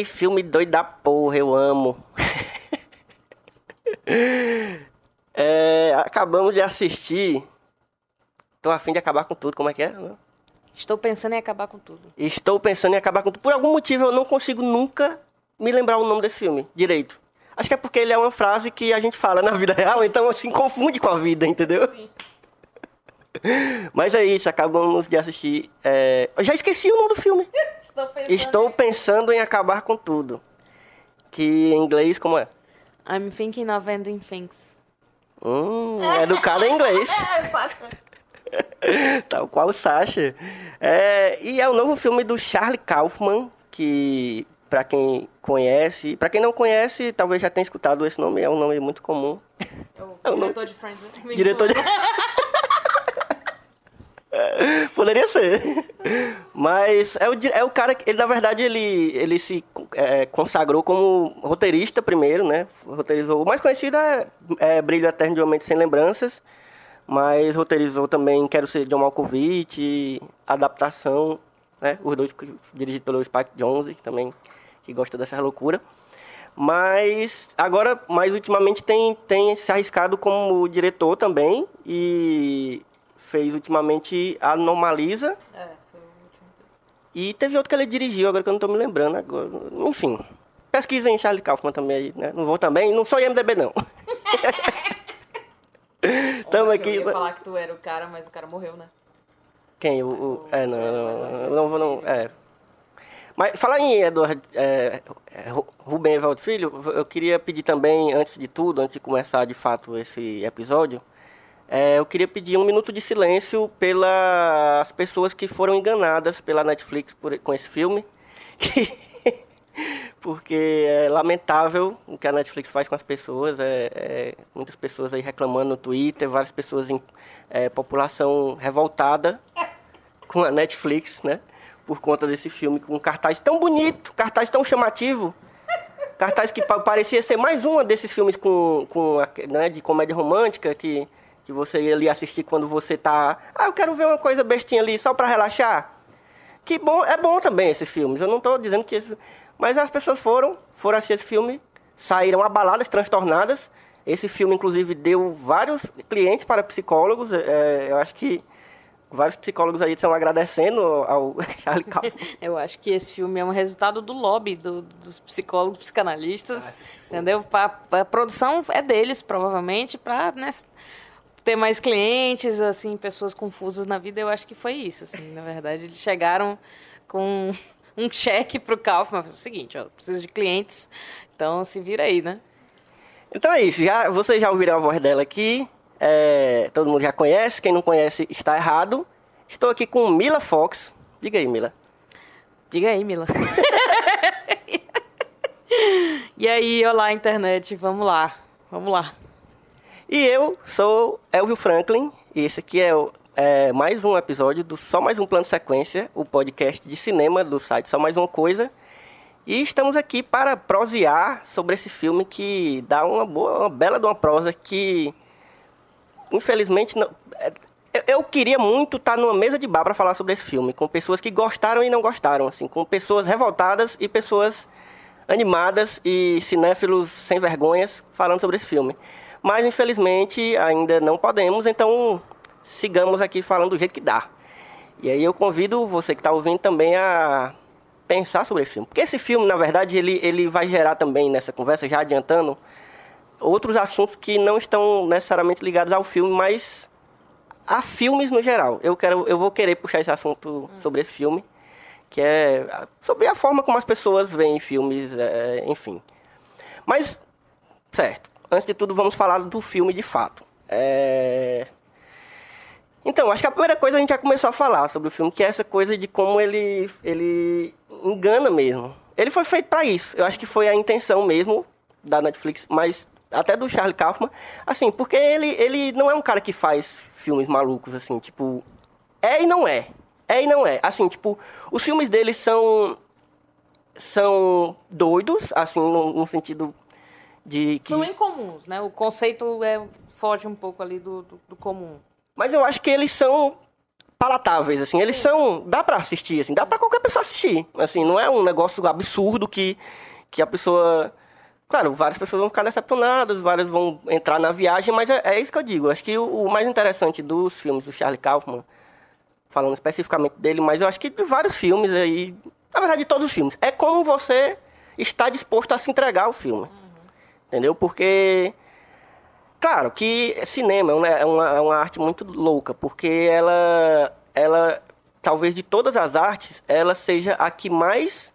que filme doido da porra, eu amo. É, acabamos de assistir. Tô afim de acabar com tudo, como é que é? Estou pensando em acabar com tudo. Estou pensando em acabar com tudo. Por algum motivo eu não consigo nunca me lembrar o nome desse filme direito. Acho que é porque ele é uma frase que a gente fala na vida real, então assim confunde com a vida, entendeu? Sim. Mas é isso, acabamos de assistir. É... Eu já esqueci o nome do filme. Estou pensando, Estou pensando em acabar com tudo. Que em inglês como é? I'm thinking of ending things. Hum, educado em inglês. É, Sasha. Tal qual o Sasha. É, e é o novo filme do Charlie Kaufman, que para quem conhece, para quem não conhece, talvez já tenha escutado esse nome, é um nome muito comum. É o Eu não- diretor de Friends. né? Diretor de... Poderia ser. Mas é o, é o cara que, ele na verdade, ele, ele se é, consagrou como roteirista primeiro, né? Roteirizou. O mais conhecido é, é Brilho Eterno de Homem Sem Lembranças, mas roteirizou também Quero Ser John Malkovich, Adaptação, né? Os dois dirigidos pelo Spike Jonze, que também que gosta dessa loucura. Mas agora, mais ultimamente, tem, tem se arriscado como diretor também e fez ultimamente Anomalisa É, foi o último. e teve outro que ele dirigiu, agora que eu não tô me lembrando agora. Enfim, pesquisa em Charlie Kaufman também aí, né? Não vou também, não sou IMDB não. Tamo aqui. Eu ia falar que tu era o cara, mas o cara morreu, né? Quem? O, o- é, não, não, não, não vou não. É. Mas falar em Eduardo é, é, Ru- Rubem Evaldo Filho, eu queria pedir também, antes de tudo, antes de começar de fato esse episódio, é, eu queria pedir um minuto de silêncio pelas pessoas que foram enganadas pela Netflix por- com esse filme. Porque é lamentável o que a Netflix faz com as pessoas. É, é, muitas pessoas aí reclamando no Twitter, várias pessoas em é, população revoltada com a Netflix, né? Por conta desse filme com um cartaz tão bonito, cartaz tão chamativo. Cartaz que pa- parecia ser mais uma desses filmes com, com né, de comédia romântica que, que você ia ali assistir quando você tá. Ah, eu quero ver uma coisa bestinha ali só pra relaxar. Que bom, é bom também esses filmes. Eu não estou dizendo que esse... Mas as pessoas foram, foram assistir esse filme, saíram abaladas, transtornadas. Esse filme, inclusive, deu vários clientes para psicólogos. É, eu acho que vários psicólogos aí estão agradecendo ao Charlie Kaufman. Eu acho que esse filme é um resultado do lobby do- dos psicólogos, psicanalistas, entendeu? Pa- A, produção é deles, provavelmente, para ter mais clientes, assim, pessoas confusas na vida. Eu acho que foi isso, assim, na verdade. Eles chegaram com um cheque pro Kaufman. É o seguinte, ó, preciso de clientes, então se vira aí, né? Então é isso, já, vocês já ouviram a voz dela aqui, é, todo mundo já conhece, quem não conhece está errado. Estou aqui com Mila Fox. Diga aí, Mila. Diga aí, Mila. e aí, olá, internet, vamos lá, vamos lá. E eu sou Elvio Franklin, e esse aqui é, o- é mais um episódio do Só Mais Um Plano Sequência, o podcast de cinema do site Só Mais Uma Coisa. E estamos aqui para prosear sobre esse filme que dá uma boa, uma bela de uma prosa que, infelizmente, não, é- eu- eu queria muito estar numa mesa de bar para falar sobre esse filme, com pessoas que gostaram e não gostaram, assim, com pessoas revoltadas e pessoas animadas e cinéfilos sem vergonhas falando sobre esse filme. Mas infelizmente ainda não podemos, então sigamos aqui falando do jeito que dá. E aí eu convido você que está ouvindo também a pensar sobre esse filme. Porque esse filme, na verdade, ele, ele vai gerar também nessa conversa, já adiantando, outros assuntos que não estão necessariamente ligados ao filme, mas a filmes no geral. Eu, quero, eu vou querer puxar esse assunto sobre esse filme, que é sobre a forma como as pessoas veem filmes, é, enfim. Mas, certo, antes de tudo, vamos falar do filme de fato. É... Então, acho que a primeira coisa a gente já começou a falar sobre o filme, que é essa coisa de como ele, ele engana mesmo. Ele foi feito para isso. Eu acho que foi a intenção mesmo da Netflix, mas até do Charlie Kaufman, assim, porque ele, ele não é um cara que faz filmes malucos, assim, tipo... É e não é. É e não é. Assim, tipo, os filmes dele são... São doidos, assim, no sentido de que... São incomuns, né? O conceito é, foge um pouco ali do, do, do comum. Mas eu acho que eles são palatáveis, assim. Eles são... Dá pra assistir, assim. Dá pra qualquer pessoa assistir. Assim, não é um negócio absurdo que, que a pessoa... Claro, várias pessoas vão ficar decepcionadas, várias vão entrar na viagem, mas é, é isso que eu digo. Acho que o, o mais interessante dos filmes do Charlie Kaufman, falando especificamente dele, mas eu acho que de vários filmes aí... Na verdade, de todos os filmes. É como você está disposto a se entregar ao filme. Entendeu? Porque... Claro que cinema é uma, é uma, é uma arte muito louca, porque ela, ela, talvez de todas as artes, ela seja a que mais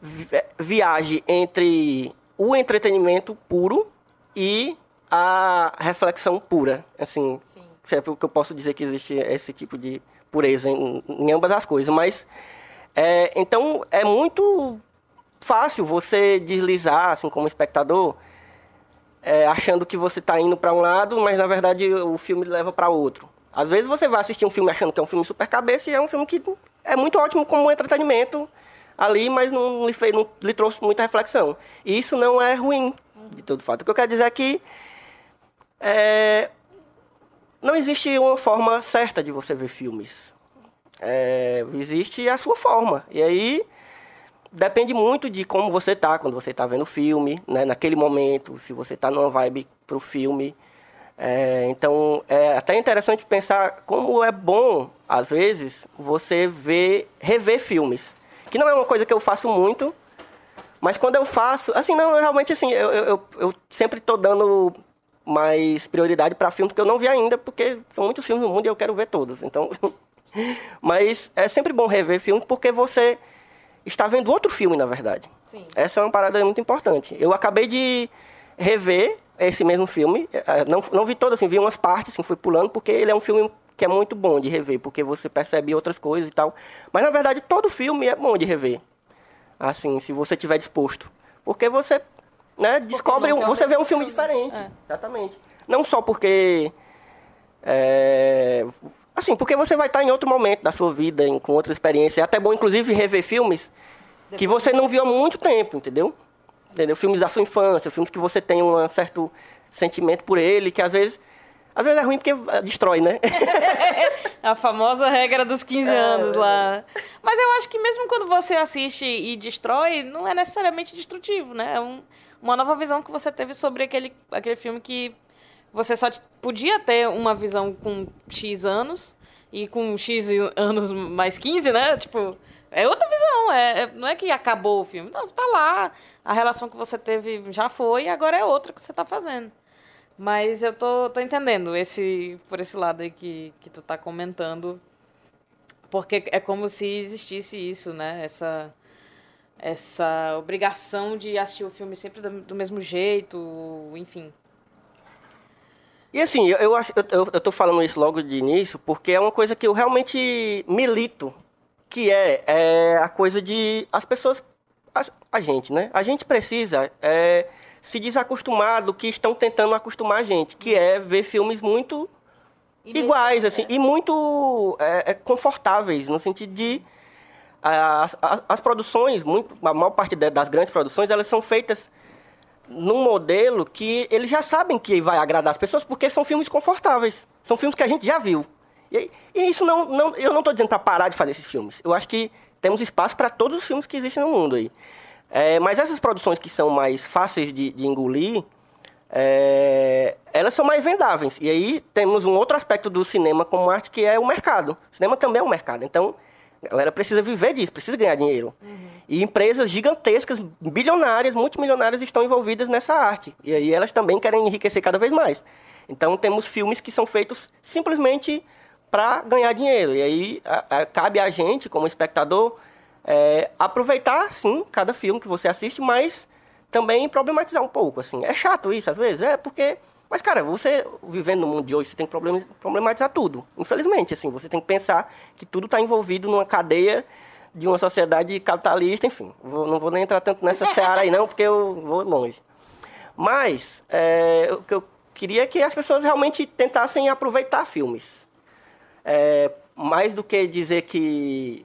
vi- viaje entre o entretenimento puro e a reflexão pura. Assim, Sim. se é porque eu posso dizer que existe esse tipo de pureza em, em ambas as coisas, mas é, então é muito fácil você deslizar, assim, como espectador, é, achando que você está indo para um lado, mas na verdade o filme leva para outro. Às vezes você vai assistir um filme achando que é um filme super cabeça e é um filme que é muito ótimo como entretenimento ali, mas não lhe, fez, não lhe trouxe muita reflexão. E isso não é ruim, de todo fato. O que eu quero dizer é que é, não existe uma forma certa de você ver filmes. É, existe a sua forma. E aí depende muito de como você tá quando você tá vendo o filme, né? Naquele momento, se você tá numa vibe pro filme. É, então, é até interessante pensar como é bom, às vezes, você ver, rever filmes. Que não é uma coisa que eu faço muito, mas quando eu faço, assim, não, realmente, assim, eu, eu, eu- eu sempre tô dando mais prioridade para filmes que eu não vi ainda, porque são muitos filmes no mundo e eu quero ver todos. Então, mas é sempre bom rever filmes porque você está vendo outro filme, na verdade. Sim. Essa é uma parada muito importante. Eu acabei de rever esse mesmo filme. eh, Não, não vi todo, assim, vi umas partes, assim, fui pulando, porque ele é um filme que é muito bom de rever, porque você percebe outras coisas e tal. Mas, na verdade, todo filme é bom de rever. Assim, se você estiver disposto. Porque você, né, descobre, um- quer o você vê um filme filme. diferente. É. Exatamente. Não só porque... é, assim, porque você vai estar em outro momento da sua vida, em- com outra experiência. É até bom, inclusive, rever filmes que você não viu há muito tempo, entendeu? Entendeu? Filmes da sua infância, filmes que você tem um certo sentimento por ele, que às vezes... Às vezes é ruim porque eh, destrói, né? A famosa regra dos 15 É. anos lá. Mas eu acho que mesmo quando você assiste e destrói, não é necessariamente destrutivo, né? É um- uma nova visão que você teve sobre aquele, aquele filme que você só podia ter uma visão com X anos e com X anos mais 15, né? Tipo, é outra visão. É, é- não é que acabou o filme. Não, tá lá. A relação que você teve já foi e agora é outra que você tá fazendo. Mas eu tô, tô entendendo esse, por esse lado aí que, que tu tá comentando. Porque é como se existisse isso, né? Essa, essa obrigação de assistir o filme sempre do, do mesmo jeito, enfim. E assim, eu, eu, acho, eu, eu, tô falando isso logo de início porque é uma coisa que eu realmente milito, que é, é a coisa de as pessoas, a, a gente, né? A gente precisa é, se desacostumar do que estão tentando acostumar a gente, que é ver filmes muito iguais, assim, e muito é, é, confortáveis, no sentido de as, as, as produções, muito, a maior parte das grandes produções, elas são feitas num modelo que eles já sabem que vai agradar as pessoas, porque são filmes confortáveis. São filmes que a gente já viu. E, e isso não, não. Eu não tô dizendo para parar de fazer esses filmes. Eu acho que temos espaço para todos os filmes que existem no mundo aí. É, mas essas produções que são mais fáceis de, de engolir, é, elas são mais vendáveis. E aí temos um outro aspecto do cinema como arte que é o mercado. O cinema também é um mercado. Então, a galera precisa viver disso, precisa ganhar dinheiro. Uhum. E empresas gigantescas, bilionárias, multimilionárias estão envolvidas nessa arte. E aí elas também querem enriquecer cada vez mais. Então temos filmes que são feitos simplesmente para ganhar dinheiro. E aí a, a, cabe a gente, como espectador, é, aproveitar, sim, cada filme que você assiste, mas também problematizar um pouco. Assim. É chato isso, às vezes, é porque... Mas, cara, você vivendo no mundo de hoje, você tem que problematizar tudo. Infelizmente, assim, você tem que pensar que tudo está envolvido numa cadeia de uma sociedade capitalista, enfim. Vou, não vou nem entrar tanto nessa seara aí não, porque eu vou longe. Mas, é, o que eu queria é que as pessoas realmente tentassem aproveitar filmes. É, mais do que dizer que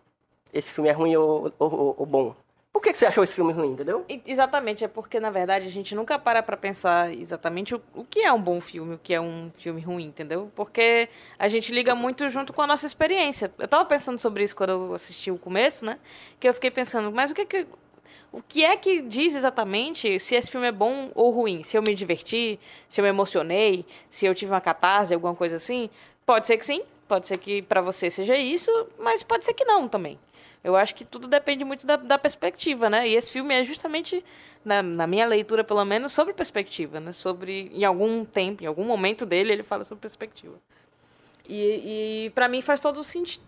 esse filme é ruim ou, ou, ou bom. Por que, você achou esse filme ruim, entendeu? Exatamente, é porque, na verdade, a gente nunca para pra pensar exatamente o, o que é um bom filme, o que é um filme ruim, entendeu? Porque a gente liga muito junto com a nossa experiência. Eu tava pensando sobre isso quando eu assisti o começo, né? Que eu fiquei pensando, mas o que que... O que é que diz exatamente se esse filme é bom ou ruim? Se eu me diverti, se eu me emocionei, se eu tive uma catarse, alguma coisa assim? Pode ser que sim, pode ser que para você seja isso, mas pode ser que não também. Eu acho que tudo depende muito da, da perspectiva, né? E esse filme é justamente, na, na, minha leitura pelo menos, sobre perspectiva, né? Sobre, em algum tempo, em algum momento dele, ele fala sobre perspectiva. E, e para mim faz todo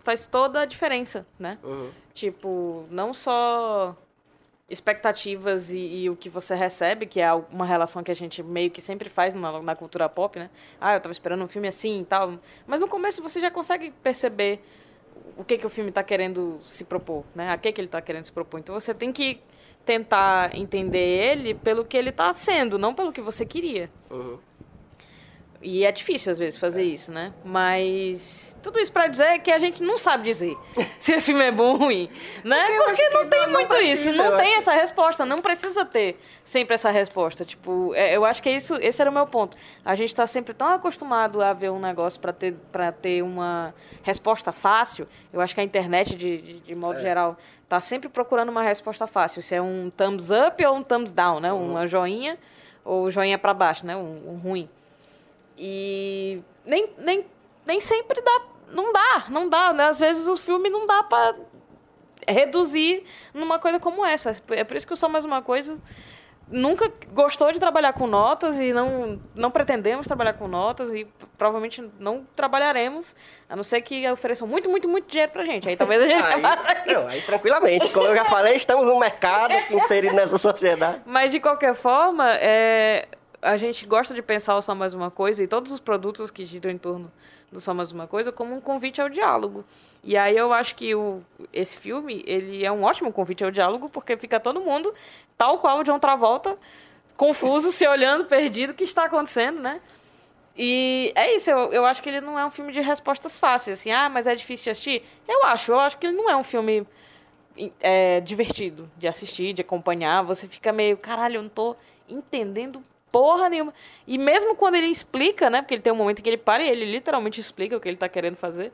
faz toda a diferença, né? Uhum. Tipo, não só expectativas e, e, o que você recebe, que é uma relação que a gente meio que sempre faz na, na cultura pop, né? Ah, eu tava esperando um filme assim e tal. Mas no começo você já consegue perceber o que, que o filme está querendo se propor, né? A que, que ele está querendo se propor. Então você tem que tentar entender ele pelo que ele está sendo, não pelo que você queria. Uhum. E é difícil, às vezes, fazer é. isso, né? Mas tudo isso para dizer que a gente não sabe dizer se esse filme é bom ou ruim, né? Porque, Porque não tem não, muito precisa, isso, não tem essa resposta, não precisa ter sempre essa resposta. Tipo, é, eu acho que isso, esse era o meu ponto. A gente está sempre tão acostumado a ver um negócio para ter, pra ter uma resposta fácil. Eu acho que a internet, de, de, de modo é. geral, está sempre procurando uma resposta fácil. Se é um thumbs up ou um thumbs down, né? Uhum. Uma joinha ou joinha para baixo, né? Um, um ruim. E nem, nem, nem sempre dá. Não dá, não dá. Né? Às vezes o filme não dá pra reduzir numa coisa como essa. É por isso que eu sou mais uma coisa. Nunca gostou de trabalhar com notas e não, não pretendemos trabalhar com notas e provavelmente não trabalharemos, a não ser que ofereçam muito, muito, muito dinheiro pra gente. Aí talvez a gente aí, não, aí tranquilamente. Como eu já falei, estamos no mercado inserido nessa sociedade. Mas de qualquer forma, é, a gente gosta de pensar o Só Mais Uma Coisa e todos os produtos que giram em torno do Só Mais Uma Coisa como um convite ao diálogo. E aí eu acho que o, esse filme, ele é um ótimo convite ao diálogo, porque fica todo mundo, tal qual o John Travolta, confuso, se olhando, perdido, o que está acontecendo, né? E é isso, eu, eu acho que ele não é um filme de respostas fáceis, assim, ah, mas é difícil de assistir. Eu acho, eu acho que ele não é um filme é, divertido de assistir, de acompanhar. Você fica meio, caralho, eu não tô entendendo porra nenhuma. E mesmo quando ele explica, né? Porque ele tem um momento em que ele para e ele literalmente explica o que ele tá querendo fazer.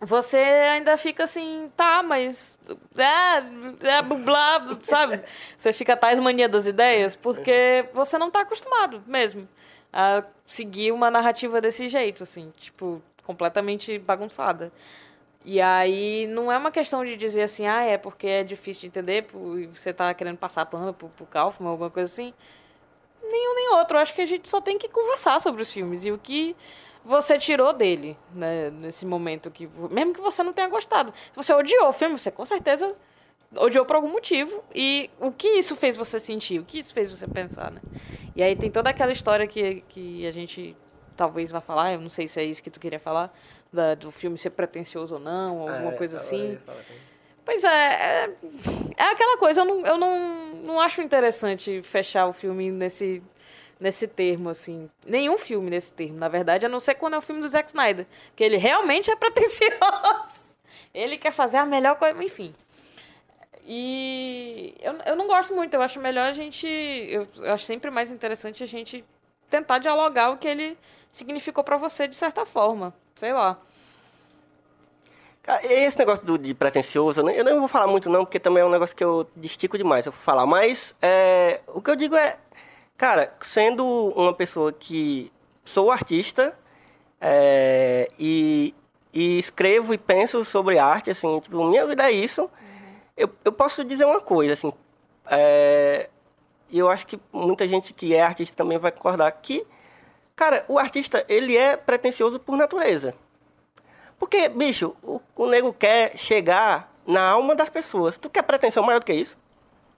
Você ainda fica assim, tá, mas. É, é blá, sabe? Você fica tais mania das ideias, porque você não tá acostumado mesmo a seguir uma narrativa desse jeito, assim, tipo, completamente bagunçada. E aí não é uma questão de dizer assim, ah, é porque é difícil de entender, você tá querendo passar pano pro, pro Kaufman, alguma coisa assim nenhum nem outro. Eu acho que a gente só tem que conversar sobre os filmes e o que você tirou dele, né, nesse momento que mesmo que você não tenha gostado. Se você odiou o filme, você com certeza odiou por algum motivo e o que isso fez você sentir, o que isso fez você pensar, né? E aí tem toda aquela história que, que a gente talvez vá falar, eu não sei se é isso que tu queria falar, da, do filme ser pretencioso ou não, ou alguma é, coisa assim. Pois é, é, é, aquela coisa, eu, não, eu não, não acho interessante fechar o filme nesse, nesse termo, assim. Nenhum filme nesse termo, na verdade, a não ser quando é o filme do Zack Snyder. Que ele realmente é pretencioso. Ele quer fazer a melhor coisa, enfim. E eu, eu não gosto muito, eu acho melhor a gente. Eu, eu acho sempre mais interessante a gente tentar dialogar o que ele significou para você de certa forma. Sei lá. Cara, Esse negócio do, de pretencioso, eu nem- eu não vou falar muito não, porque também é um negócio que eu destico demais eu vou falar. Mas é, o que eu digo é, cara, sendo uma pessoa que sou artista é, e, e escrevo e penso sobre arte, assim, tipo, minha vida é isso, eu, eu posso dizer uma coisa, assim, é, e eu acho que muita gente que é artista também vai concordar que, cara, o artista, ele é pretencioso por natureza. Porque, bicho, o, o nego quer chegar na alma das pessoas. Tu quer pretensão maior do que isso?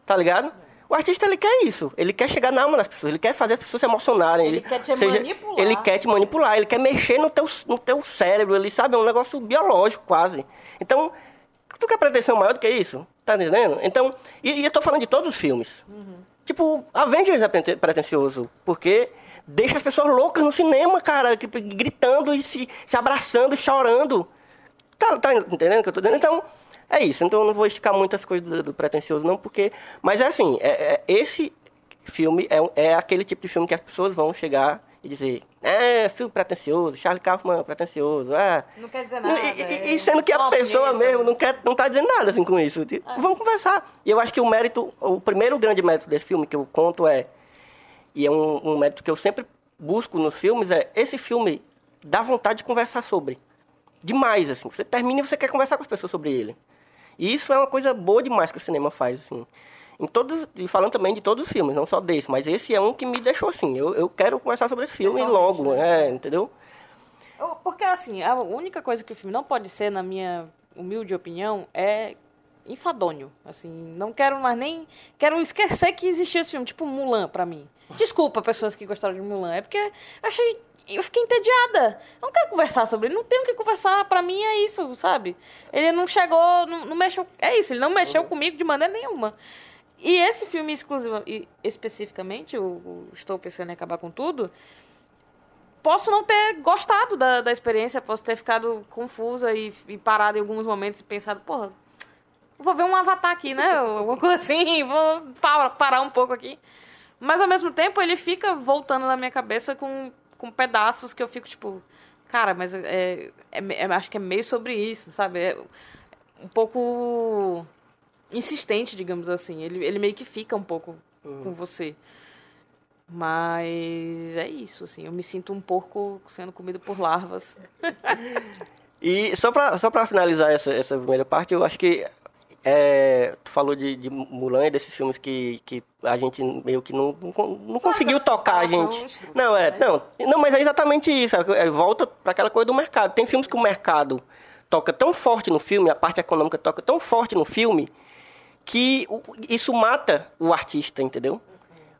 Tá ligado? O artista, ele quer isso. Ele quer chegar na alma das pessoas. Ele quer fazer as pessoas se emocionarem. Ele quer te manipular. Ele quer te manipular. Ele quer mexer no teu, no teu cérebro. Ele sabe, é um negócio biológico quase. Então, tu quer pretensão maior do que isso? Tá entendendo? Então, e, e eu tô falando de todos os filmes. Tipo, Avengers é prete- pretencioso. Porque deixa as pessoas loucas no cinema, cara. Gritando e se, se abraçando, e chorando. Tá, tá entendendo o que eu tô dizendo? Então, é isso. Então eu não vou esticar muitas coisas do, do pretencioso, não, porque. Mas é assim, é, é- esse filme é, é aquele tipo de filme que as pessoas vão chegar e dizer, é, filme pretencioso, Charlie Kaufman pretencioso, ah. Não quer dizer E- nada. E, é e sendo que a pessoa mesmo não, quer, não tá dizendo nada assim com isso. Tipo, Vamos conversar. E eu acho que o mérito, o primeiro grande mérito desse filme que eu conto é, e é um, um mérito que eu sempre busco nos filmes, é esse filme dá vontade de conversar sobre. Demais, assim. Você termina e você quer conversar com as pessoas sobre ele. E isso é uma coisa boa demais que o cinema faz, assim. Em todos, e falando também de todos os filmes, não só desse, mas esse é um que me deixou assim. Eu, eu quero conversar sobre esse filme logo, né? é, entendeu? Eu- Porque, assim, a única coisa que o filme não pode ser, na minha humilde opinião, é enfadonho. Assim, não quero mais nem... Quero esquecer que existiu esse filme, tipo Mulan, pra mim. Desculpa, pessoas que gostaram de Mulan. É porque achei... Eu fiquei entediada. Eu não quero conversar sobre ele. Não tenho o que conversar. Pra mim é isso, sabe? Ele não chegou... Não, não mexeu... É isso, ele não mexeu comigo de maneira nenhuma. E esse filme exclusivo, e especificamente, o, Estou Pensando em Acabar com Tudo posso não ter gostado da, da experiência, posso ter ficado confusa e, e parado em alguns momentos e pensado, porra, vou ver um avatar aqui, né? Alguma coisa assim, vou pa- parar um pouco aqui. Mas ao mesmo tempo ele fica voltando na minha cabeça com, com pedaços que eu fico tipo, cara, mas é, é, é- acho que é meio sobre isso, sabe? É um pouco insistente, digamos assim. Ele, ele meio que fica um pouco com você. Mas é isso, assim. Eu me sinto um porco sendo comido por larvas. E só pra, só pra finalizar essa, essa primeira parte, eu acho que é, tu falou de, de Mulan e desses filmes que, que a gente meio que não, não, não conseguiu tocar a gente. Não, é, né? não, não, mas é exatamente isso. é, volta pra aquela coisa do mercado. Tem filmes que o mercado toca tão forte no filme, a parte econômica toca tão forte no filme, que isso mata o artista, entendeu?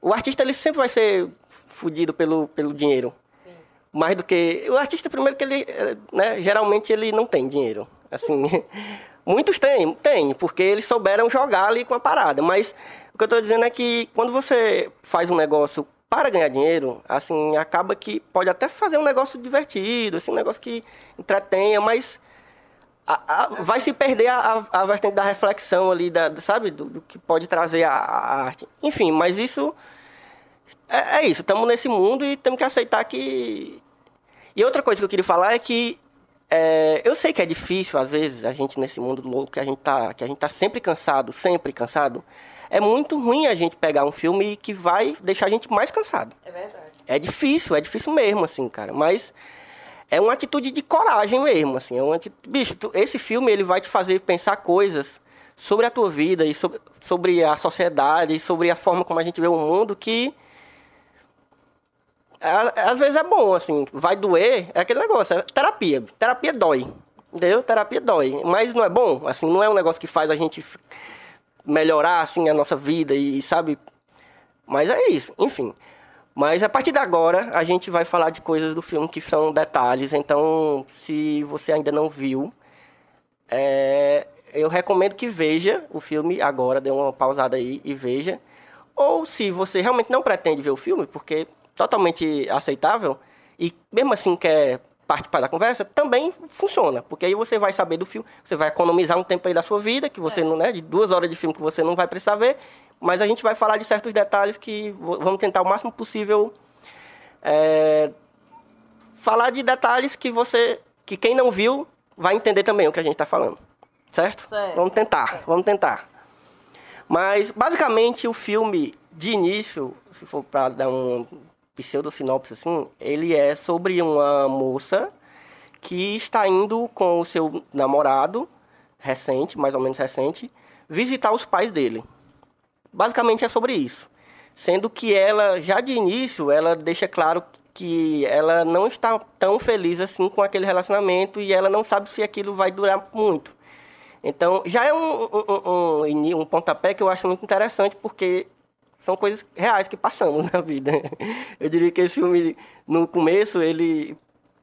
O artista ele sempre vai ser fudido pelo, pelo dinheiro. Mais do que. O artista, primeiro, que ele. eh, Né, geralmente ele não tem dinheiro. Assim. Muitos têm, têm, porque eles souberam jogar ali com a parada. Mas o que eu estou dizendo é que quando você faz um negócio para ganhar dinheiro, assim, acaba que pode até fazer um negócio divertido, assim, um negócio que entretenha, mas a- a- vai se perder a, a, vertente da reflexão ali, da, sabe? Do, do que pode trazer a, a arte. Enfim, mas isso. É, é isso, estamos nesse mundo e temos que aceitar que. E outra coisa que eu queria falar é que. É, eu sei que é difícil, às vezes, a gente nesse mundo louco, que a gente tá, que a gente tá sempre cansado, sempre cansado. É muito ruim a gente pegar um filme que vai deixar a gente mais cansado. É verdade. É difícil, é difícil mesmo, assim, cara. Mas é uma atitude de coragem mesmo, assim. É uma ati- Bicho, tu- esse filme ele vai te fazer pensar coisas sobre a tua vida e sobre, sobre a sociedade e sobre a forma como a gente vê o mundo que às vezes é bom, assim, vai doer, é aquele negócio, é terapia. Terapia dói, entendeu? Terapia dói, mas não é bom, assim, não é um negócio que faz a gente melhorar, assim, a nossa vida e, sabe, mas é isso, enfim. Mas a partir de agora, a gente vai falar de coisas do filme que são detalhes. Então, se você ainda não viu, é, eu recomendo que veja o filme agora, dê uma pausada aí e veja. Ou se você realmente não pretende ver o filme, porque é totalmente aceitável, e mesmo assim quer participar da conversa, também funciona. Porque aí você vai saber do filme, você vai economizar um tempo aí da sua vida, que você não, né, de duas horas de filme que você não vai precisar ver, mas a gente vai falar de certos detalhes que vamos tentar o máximo possível é, falar de detalhes que você, que quem não viu, vai entender também o que a gente está falando. Certo? Certo. Vamos tentar, vamos tentar. Mas, basicamente, o filme, de início, se for para dar um pseudo-sinopse assim, ele é sobre uma moça que está indo com o seu namorado, recente, mais ou menos recente, visitar os pais dele. Basicamente é sobre isso. Sendo que ela, já de início, ela deixa claro que ela não está tão feliz assim com aquele relacionamento e ela não sabe se aquilo vai durar muito. Então, já é um, um, um, ini- um pontapé que eu acho muito interessante, porque são coisas reais que passamos na vida. Eu diria que esse filme, no começo, ele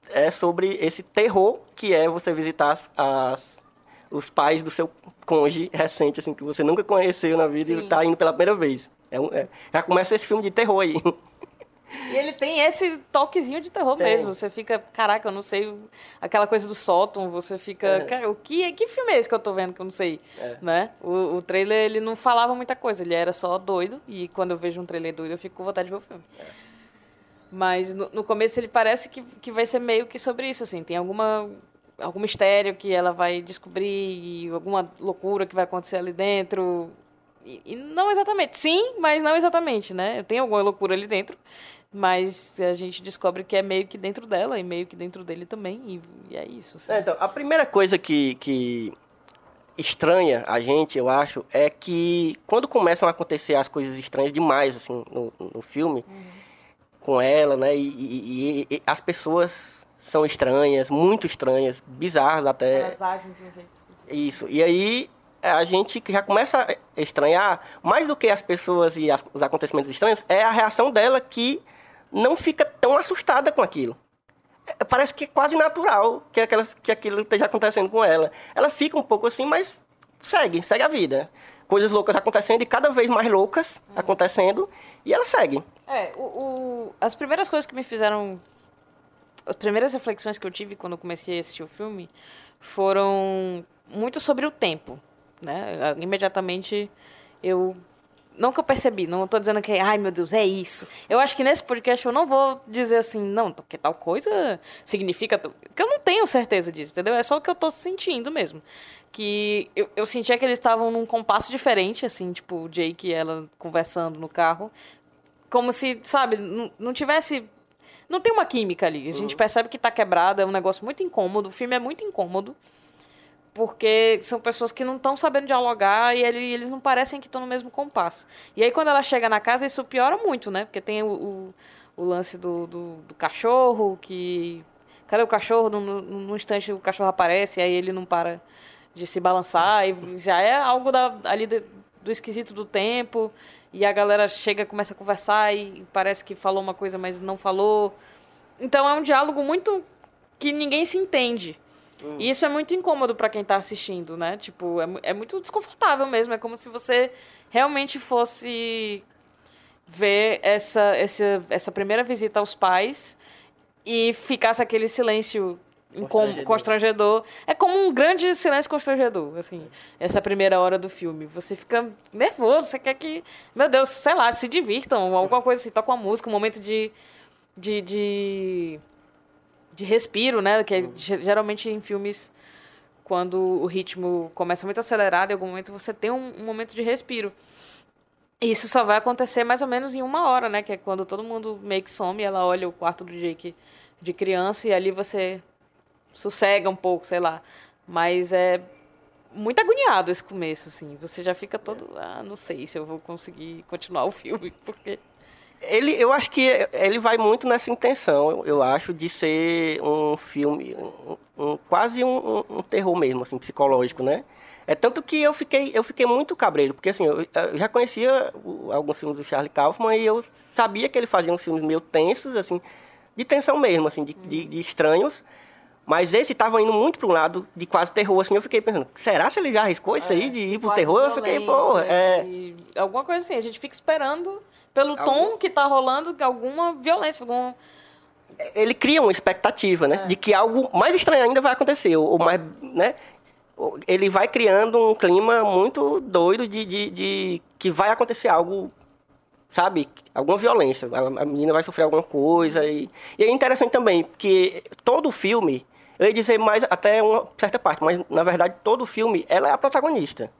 é sobre esse terror que é você visitar as, as- os pais do seu cônjuge recente, assim, que você nunca conheceu na vida Sim. e está indo pela primeira vez. É é- já começa esse filme de terror aí. E ele tem esse toquezinho de terror Tem. mesmo. Você fica, caraca, eu não sei. Aquela coisa do sótão, você fica. É. Cara, o que, que filme é esse que eu tô vendo que eu não sei? É. Né? O, o trailer, ele não falava muita coisa, ele era só doido. E quando eu vejo um trailer doido, eu fico com vontade de ver o filme. É. Mas no, no começo ele parece que, que vai ser meio que sobre isso, assim. Tem alguma, algum mistério que ela vai descobrir, e alguma loucura que vai acontecer ali dentro. E, e não exatamente. Sim, mas não exatamente, né? Tem alguma loucura ali dentro. Mas a gente descobre que é meio que dentro dela e meio que dentro dele também. E, e é isso. assim. É, então, a primeira coisa que, que estranha a gente, eu acho, é que quando começam a acontecer as coisas estranhas demais, assim, no, no filme, com ela, né, e, e- e- e as pessoas são estranhas, muito estranhas, bizarras até. Elas agem de um jeito esquisito. Isso. E aí a gente já começa a estranhar, mais do que as pessoas e as- os acontecimentos estranhos, é a reação dela que não fica tão assustada com aquilo. É, Parece que é quase natural que, aquelas, que aquilo esteja acontecendo com ela. Ela fica um pouco assim, mas segue, segue a vida. Coisas loucas acontecendo e cada vez mais loucas acontecendo e ela segue. É, o, o- as primeiras coisas que me fizeram. As primeiras reflexões que eu tive quando eu comecei a assistir o filme foram muito sobre o tempo. Né? Imediatamente eu. Não que eu percebi, não estou dizendo que, ai meu Deus, é isso. Eu acho que nesse podcast eu não vou dizer assim, não, porque tal coisa significa. Porque eu não tenho certeza disso, entendeu? É só o que eu estou sentindo mesmo. Que eu, eu sentia que eles estavam num compasso diferente, assim, tipo, o Jake e ela conversando no carro como se, sabe, não, não tivesse. Não tem uma química ali. A gente percebe que tá quebrado, é um negócio muito incômodo. O filme é muito incômodo. Porque são pessoas que não estão sabendo dialogar e ele- eles não parecem que estão no mesmo compasso. E aí, quando ela chega na casa, isso piora muito, né? Porque tem o, o, o lance do, do, do cachorro, que. Cadê o cachorro? No, instante o cachorro aparece, e aí ele não para de se balançar. E já é algo da, ali de- do esquisito do tempo. E a galera chega, começa a conversar e parece que falou uma coisa, mas não falou. Então é um diálogo muito que ninguém se entende. E isso é muito incômodo pra quem tá assistindo, né? Tipo, é, é muito desconfortável mesmo. É como se você realmente fosse ver essa, essa, essa primeira visita aos pais e ficasse aquele silêncio Constrangedor. constrangedor. É como um grande silêncio constrangedor, assim, essa primeira hora do filme. Você fica nervoso, você quer que, meu Deus, sei lá, se divirtam, alguma coisa assim, toca uma música, um momento de, de, de, de respiro, né? Que é, ge- geralmente em filmes, quando o ritmo começa muito acelerado, em algum momento você tem um, um momento de respiro. E Isso só vai acontecer mais ou menos em uma hora, né? Que é quando todo mundo meio que some, ela olha o quarto do Jake de criança e ali você sossega um pouco, sei lá. Mas é muito agoniado esse começo, assim. Você já fica todo, ah, não sei se eu vou conseguir continuar o filme, porque Ele, eu acho que ele vai muito nessa intenção, eu, eu acho, de ser um filme, um, um- quase um, um- terror mesmo, assim, psicológico, né? É tanto que eu fiquei, eu fiquei muito cabreiro, porque assim, eu, eu já conhecia alguns filmes do Charlie Kaufman e eu sabia que ele fazia uns filmes meio tensos, assim, de tensão mesmo, assim, de, de- de estranhos. Mas esse tava indo muito para um lado de quase terror, assim, eu fiquei pensando, será se ele já arriscou isso aí de ir pro É, quase terror? Eu fiquei, pô, é... alguma coisa assim. A gente fica esperando, pelo Algum- tom que tá rolando, alguma violência, algum... ele cria uma expectativa, É. né? De que algo mais estranho ainda vai acontecer. Ou mais, né? Ele vai criando um clima muito doido de, de, de que vai acontecer algo, sabe? Alguma violência. A, menina vai sofrer alguma coisa. E, e é interessante também, porque todo filme Eu ia dizer mais até uma certa parte, mas na verdade todo filme ela é a protagonista.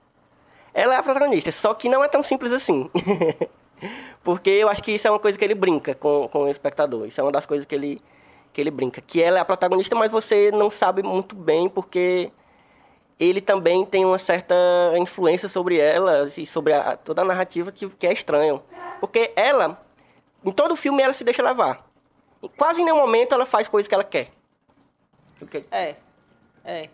Ela é a protagonista, só que não é tão simples assim. Porque eu acho que isso é uma coisa que ele brinca com, com o espectador. Isso é uma das coisas que ele, que ele brinca. Que ela é a protagonista, mas você não sabe muito bem porque ele também tem uma certa influência sobre ela e sobre a, toda a narrativa que, que é estranho. Porque ela, em todo filme, ela se deixa levar. Em quase nenhum momento ela faz coisas que ela quer. Porque- É. É.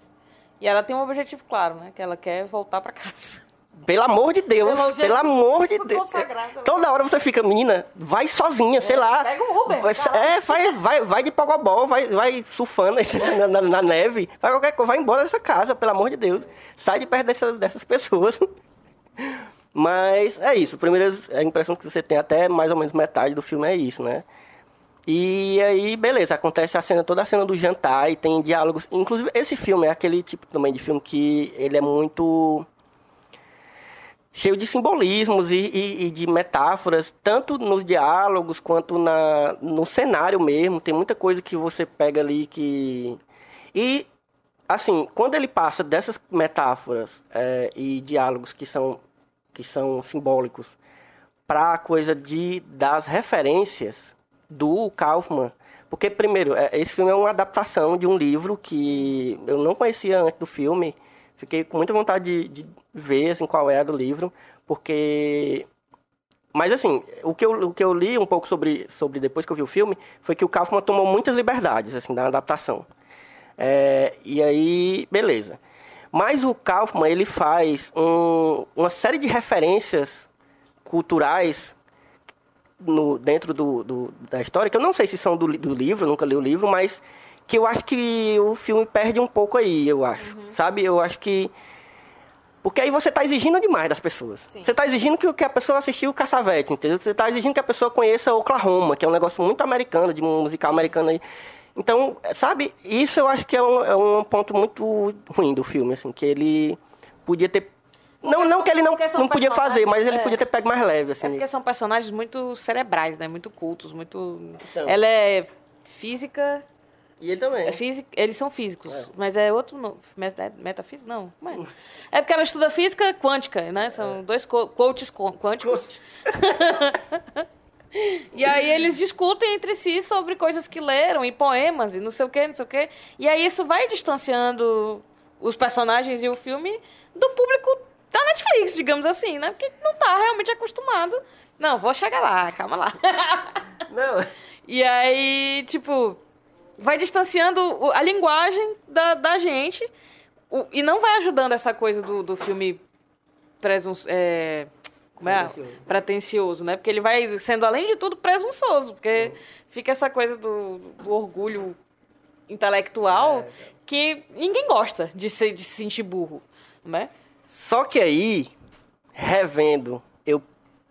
E ela tem um objetivo claro, né? Que ela quer voltar pra casa. Pelo amor de Deus, Pelo pelo, amor de Deus. consagrado. Toda hora você fica, menina, vai sozinha, sei lá. pega o Uber, Vai, é, vai, vai, vai de pogobol, vai, vai surfando na, na- na neve, vai qualquer coisa, vai embora dessa casa, pelo amor de Deus. Sai de perto dessas, dessas pessoas. Mas é isso, primeiro a impressão que você tem até mais ou menos metade do filme é isso, né? E aí, beleza, acontece a cena, toda a cena do jantar e tem diálogos. Inclusive, esse filme é aquele tipo também de filme que ele é muito cheio de simbolismos e, e- e de metáforas, tanto nos diálogos quanto na, no cenário mesmo. Tem muita coisa que você pega ali que. E, assim, quando ele passa dessas metáforas é, e diálogos que são, que são simbólicos para a coisa de, das referências do Kaufman. Porque, primeiro, é, esse filme é uma adaptação de um livro que eu não conhecia antes do filme. Fiquei com muita vontade de, de ver assim, qual era do livro, porque. Mas, assim, o que, eu, o que eu li um pouco sobre, sobre depois que eu vi o filme foi que o Kaufman tomou muitas liberdades assim, da adaptação. É, e aí, beleza. Mas o Kaufman, ele faz um- uma série de referências culturais no, dentro do, do- da história, que eu não sei se são do, do livro, nunca li o livro, mas que eu acho que o filme perde um pouco aí, eu acho. Sabe? Eu acho que. Porque aí você está exigindo demais das pessoas. Sim. Você está exigindo que, que a pessoa assistiu o Caçavete, entendeu? Você está exigindo que a pessoa conheça Oklahoma, que é um negócio muito americano, de um musical americano aí. Então, sabe, isso eu acho que é um, é um ponto muito ruim do filme, assim, que ele podia ter. Não, não que ele não, não podia fazer, mas ele é. podia ter pego mais leve, assim. É porque são personagens muito cerebrais, né? Muito cultos, muito. Então. Ela é física. E ele também. É física, eles são físicos, mas é outro nome. Meta- Metafísica? Não. É? é porque ela estuda física quântica, né? São dois co coaches qu- quânticos. e aí eles discutem entre si sobre coisas que leram e poemas e não sei o que, não sei o que. E aí isso vai distanciando os personagens e o filme do público da Netflix, digamos assim, né? Porque não tá realmente acostumado. Não, vou chegar lá, calma lá. Não. E aí, tipo, vai distanciando a linguagem da, da gente o- e não vai ajudando essa coisa do, do filme presun, é, como é? Pretencioso. pretencioso, né? Porque ele vai sendo, além de tudo, presunçoso, porque fica essa coisa do, do orgulho intelectual que ninguém gosta de, ser, de se sentir burro, né? Só que aí, revendo, eu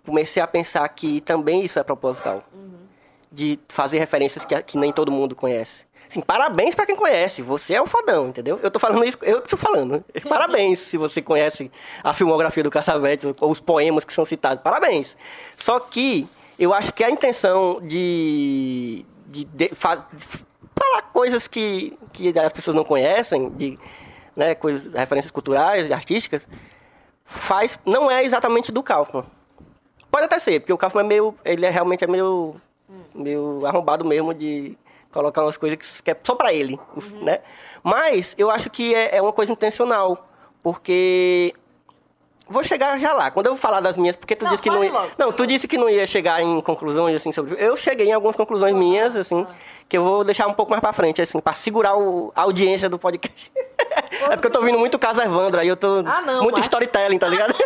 comecei a pensar que também isso é proposital. De fazer referências que, que nem todo mundo conhece. Assim, parabéns pra quem conhece. Você é o fodão, entendeu? Eu tô falando isso, eu tô falando. Parabéns se você conhece a filmografia do Caçavete ou os poemas que são citados. Parabéns. Só que eu acho que a intenção de, de, de fa- falar coisas que, que as pessoas não conhecem, de né, coisas, referências culturais e artísticas, faz não é exatamente do Kaufman. Pode até ser, porque o Kaufman é meio, ele é realmente é meio, meio arrombado mesmo de colocar umas coisas que, é só pra ele, né? Mas eu acho que é, é uma coisa intencional, porque vou chegar já lá. Quando eu falar das minhas, porque tu Não, disse que não ia, logo, não, tu disse que não ia chegar em conclusões assim sobre, eu cheguei em algumas conclusões minhas assim, que eu vou deixar um pouco mais pra frente assim, para segurar o- a audiência do podcast. é porque eu tô ouvindo muito Casa Evandro, aí eu tô Ah, não, muito mas- storytelling, tá ligado?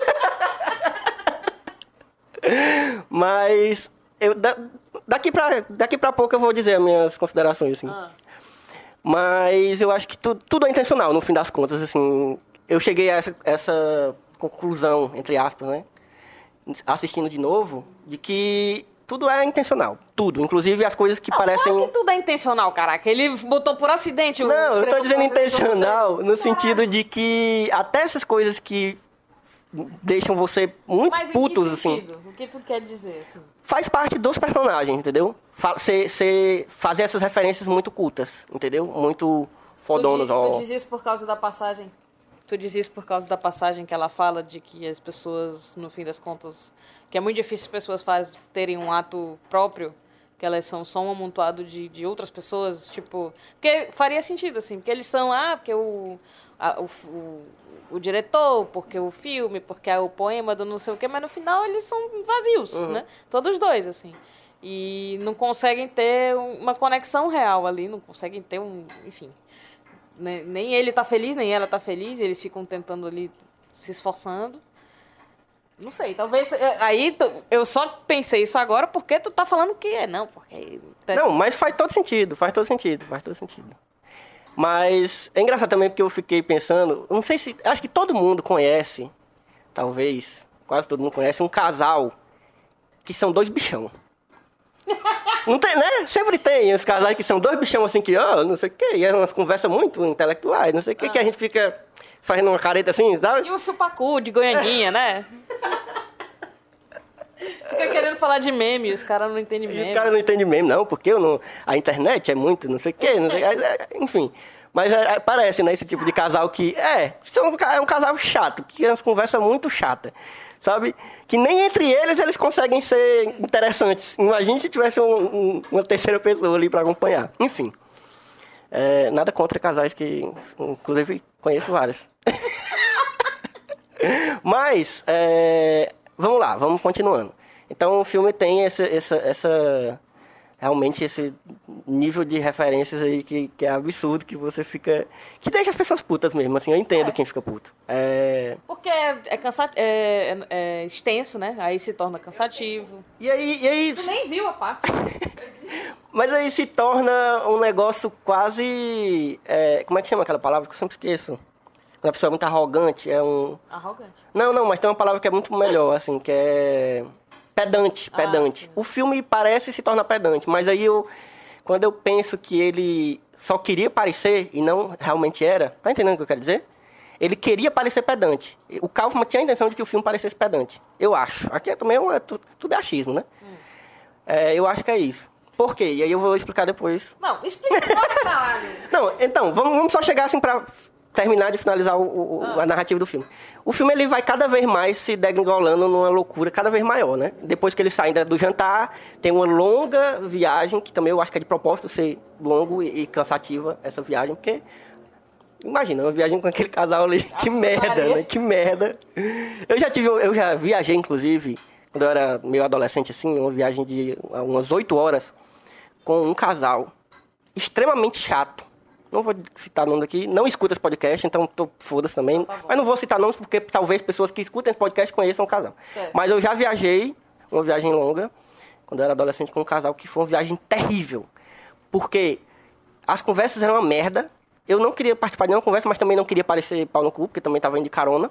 Mas eu, daqui, pra, daqui pra pouco eu vou dizer as minhas considerações, assim. Ah. Mas eu acho que tu, tudo é intencional, no fim das contas, assim. Eu cheguei a essa, essa conclusão, entre aspas, né? Assistindo de novo, de que tudo é intencional. Tudo. Inclusive as coisas que Não, parecem. claro que tudo é intencional, caraca. Ele botou por acidente o Não, eu tô dizendo intencional no sentido de que até essas coisas que deixam você muito Mas em putos, que assim. O que tu quer dizer, assim? faz parte dos personagens, entendeu? Fa- cê- cê fazer essas referências muito cultas, entendeu? Muito fodonos, tu, tu diz isso por causa da passagem? Tu diz isso por causa da passagem que ela fala de que as pessoas, no fim das contas, que é muito difícil as pessoas faz, terem um ato próprio, que elas são só um amontoado de, de outras pessoas, tipo... Porque faria sentido, assim, porque eles são, ah, porque o, a- o, o, o diretor, porque o filme, porque é o poema do não sei o quê, mas no final eles são vazios, né? Todos dois, assim. E não conseguem ter uma conexão real ali, não conseguem ter um, enfim... né, nem ele tá feliz, nem ela tá feliz, e eles ficam tentando ali, se esforçando. Não sei, talvez. é, Aí eu só pensei isso agora porque tu tá falando que é, não, porque. Não, mas faz todo sentido, faz todo sentido, faz todo sentido. Mas é engraçado também porque eu fiquei pensando, não sei se, acho que todo mundo conhece, talvez, quase todo mundo conhece um casal que são dois bichão. Não tem, né? Sempre tem os casais que são dois bichão assim que, ó, não sei o quê, e é umas conversas muito intelectuais, não sei o quê, que a gente fica fazendo uma careta assim, sabe? E o chupacu de Goianinha, né? Fica querendo falar de meme, os caras não entendem E meme. os caras não entendem mesmo, não, porque não, a internet é muito, não sei o quê, não sei, é, é, enfim. Mas é, é, parece, né, esse tipo de casal que, é, são, é um casal chato, que eles conversam muito chata, sabe? Que nem entre eles eles conseguem ser interessantes. Imagine se tivesse um- um- uma terceira pessoa ali para acompanhar. Enfim. É, nada contra casais que, inclusive, conheço vários. Mas, é, vamos lá, vamos continuando. Então, o filme tem essa, essa, essa- realmente esse nível de referências aí que, que é absurdo, que você fica... Que deixa as pessoas putas mesmo, assim, eu entendo quem fica puto. É, Porque é, é, cansa- é- é- é extenso, né? Aí se torna cansativo. e aí, e aí Tu nem viu a parte. Mas aí se torna um negócio quase. é, como é que chama aquela palavra que eu sempre esqueço? Quando a pessoa é muito arrogante, é um. Arrogante. Não, não, mas tem uma palavra que é muito melhor, assim, que é. Pedante, Ah, pedante. sim. o filme parece se torna pedante, mas aí eu. Quando eu penso que ele só queria parecer e não realmente era. Tá entendendo o que eu quero dizer? Ele queria parecer pedante. O Kaufman tinha a intenção de que o filme parecesse pedante. Eu acho. Aqui é também é, tu- tudo é achismo, né? É, eu acho que é isso. Por quê? E aí eu vou explicar depois. Não, explica logo, caralho. Não, então, vamos, vamos só chegar assim pra terminar de finalizar o- o- a narrativa do filme. O filme ele vai cada vez mais se degringolando numa loucura cada vez maior, né? Depois que eles saem da- do jantar, tem uma longa viagem, que também eu acho que é de propósito ser longo e, e cansativa essa viagem, porque imagina, uma viagem com aquele casal ali, que merda, Maria. né? Que merda. Eu já tive, eu já viajei inclusive, quando eu era meio adolescente assim, uma viagem de umas oito horas com um casal extremamente chato. Não vou citar nome aqui, não escuta esse podcast, então tô foda-se também. Tá. Mas não vou citar nomes porque talvez pessoas que escutem esse podcast conheçam o casal. Certo. Mas eu já viajei, uma viagem longa, quando eu era adolescente com um casal que foi uma viagem terrível. Porque as conversas eram uma merda. Eu não queria participar de nenhuma conversa, mas também não queria parecer pau no cu, porque também estava indo de carona.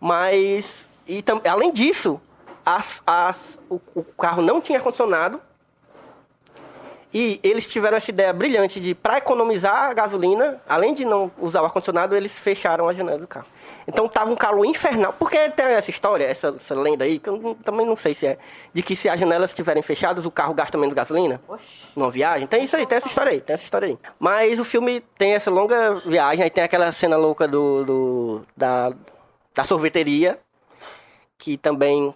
Mas, e tam- além disso, as, as, o, o carro não tinha ar-condicionado. E eles tiveram essa ideia brilhante de, para economizar a gasolina, além de não usar o ar-condicionado, eles fecharam a janela do carro. Então tava um calor infernal. Porque tem essa história, essa, essa lenda aí, que eu não- também não sei se é, de que se as janelas estiverem fechadas, o carro gasta menos gasolina Oxi. numa viagem. Tem isso aí, tem essa história aí, tem essa história aí. Mas o filme tem essa longa viagem, aí tem aquela cena louca do, do- da, da sorveteria, que também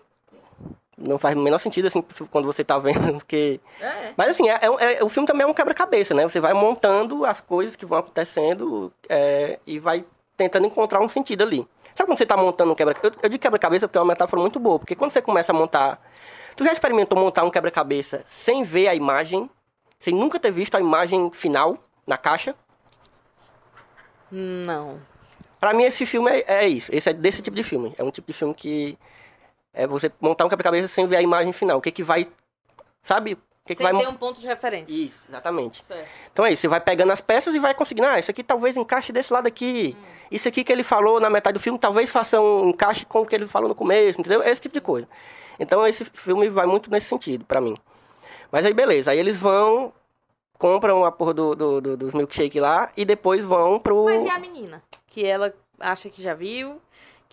não faz o menor sentido, assim, quando você tá vendo, porque... É. Mas assim, é, é- é- o filme também é um quebra-cabeça, né? Você vai montando as coisas que vão acontecendo é, e vai tentando encontrar um sentido ali. Sabe quando você tá montando um quebra-cabeça? Eu, eu digo quebra-cabeça porque é uma metáfora muito boa, porque quando você começa a montar... Tu já experimentou montar um quebra-cabeça sem ver a imagem, sem nunca ter visto a imagem final na caixa? Não. Pra mim, esse filme é, é isso. Esse é desse tipo de filme. É um tipo de filme que é você montar um quebra-cabeça sem ver a imagem final. O que que vai... Sabe? O que que Sem vai... ter um ponto de referência. Isso, exatamente. Certo. Então é isso, você vai pegando as peças e vai conseguindo, ah, isso aqui talvez encaixe desse lado aqui. Isso aqui que ele falou na metade do filme talvez faça um encaixe com o que ele falou no começo, entendeu? Esse tipo de coisa. Então esse filme vai muito nesse sentido, pra mim. Mas aí beleza, aí eles vão, compram a porra do, do, do- dos milkshake lá e depois vão pro... Mas e a menina? Que ela acha que já viu,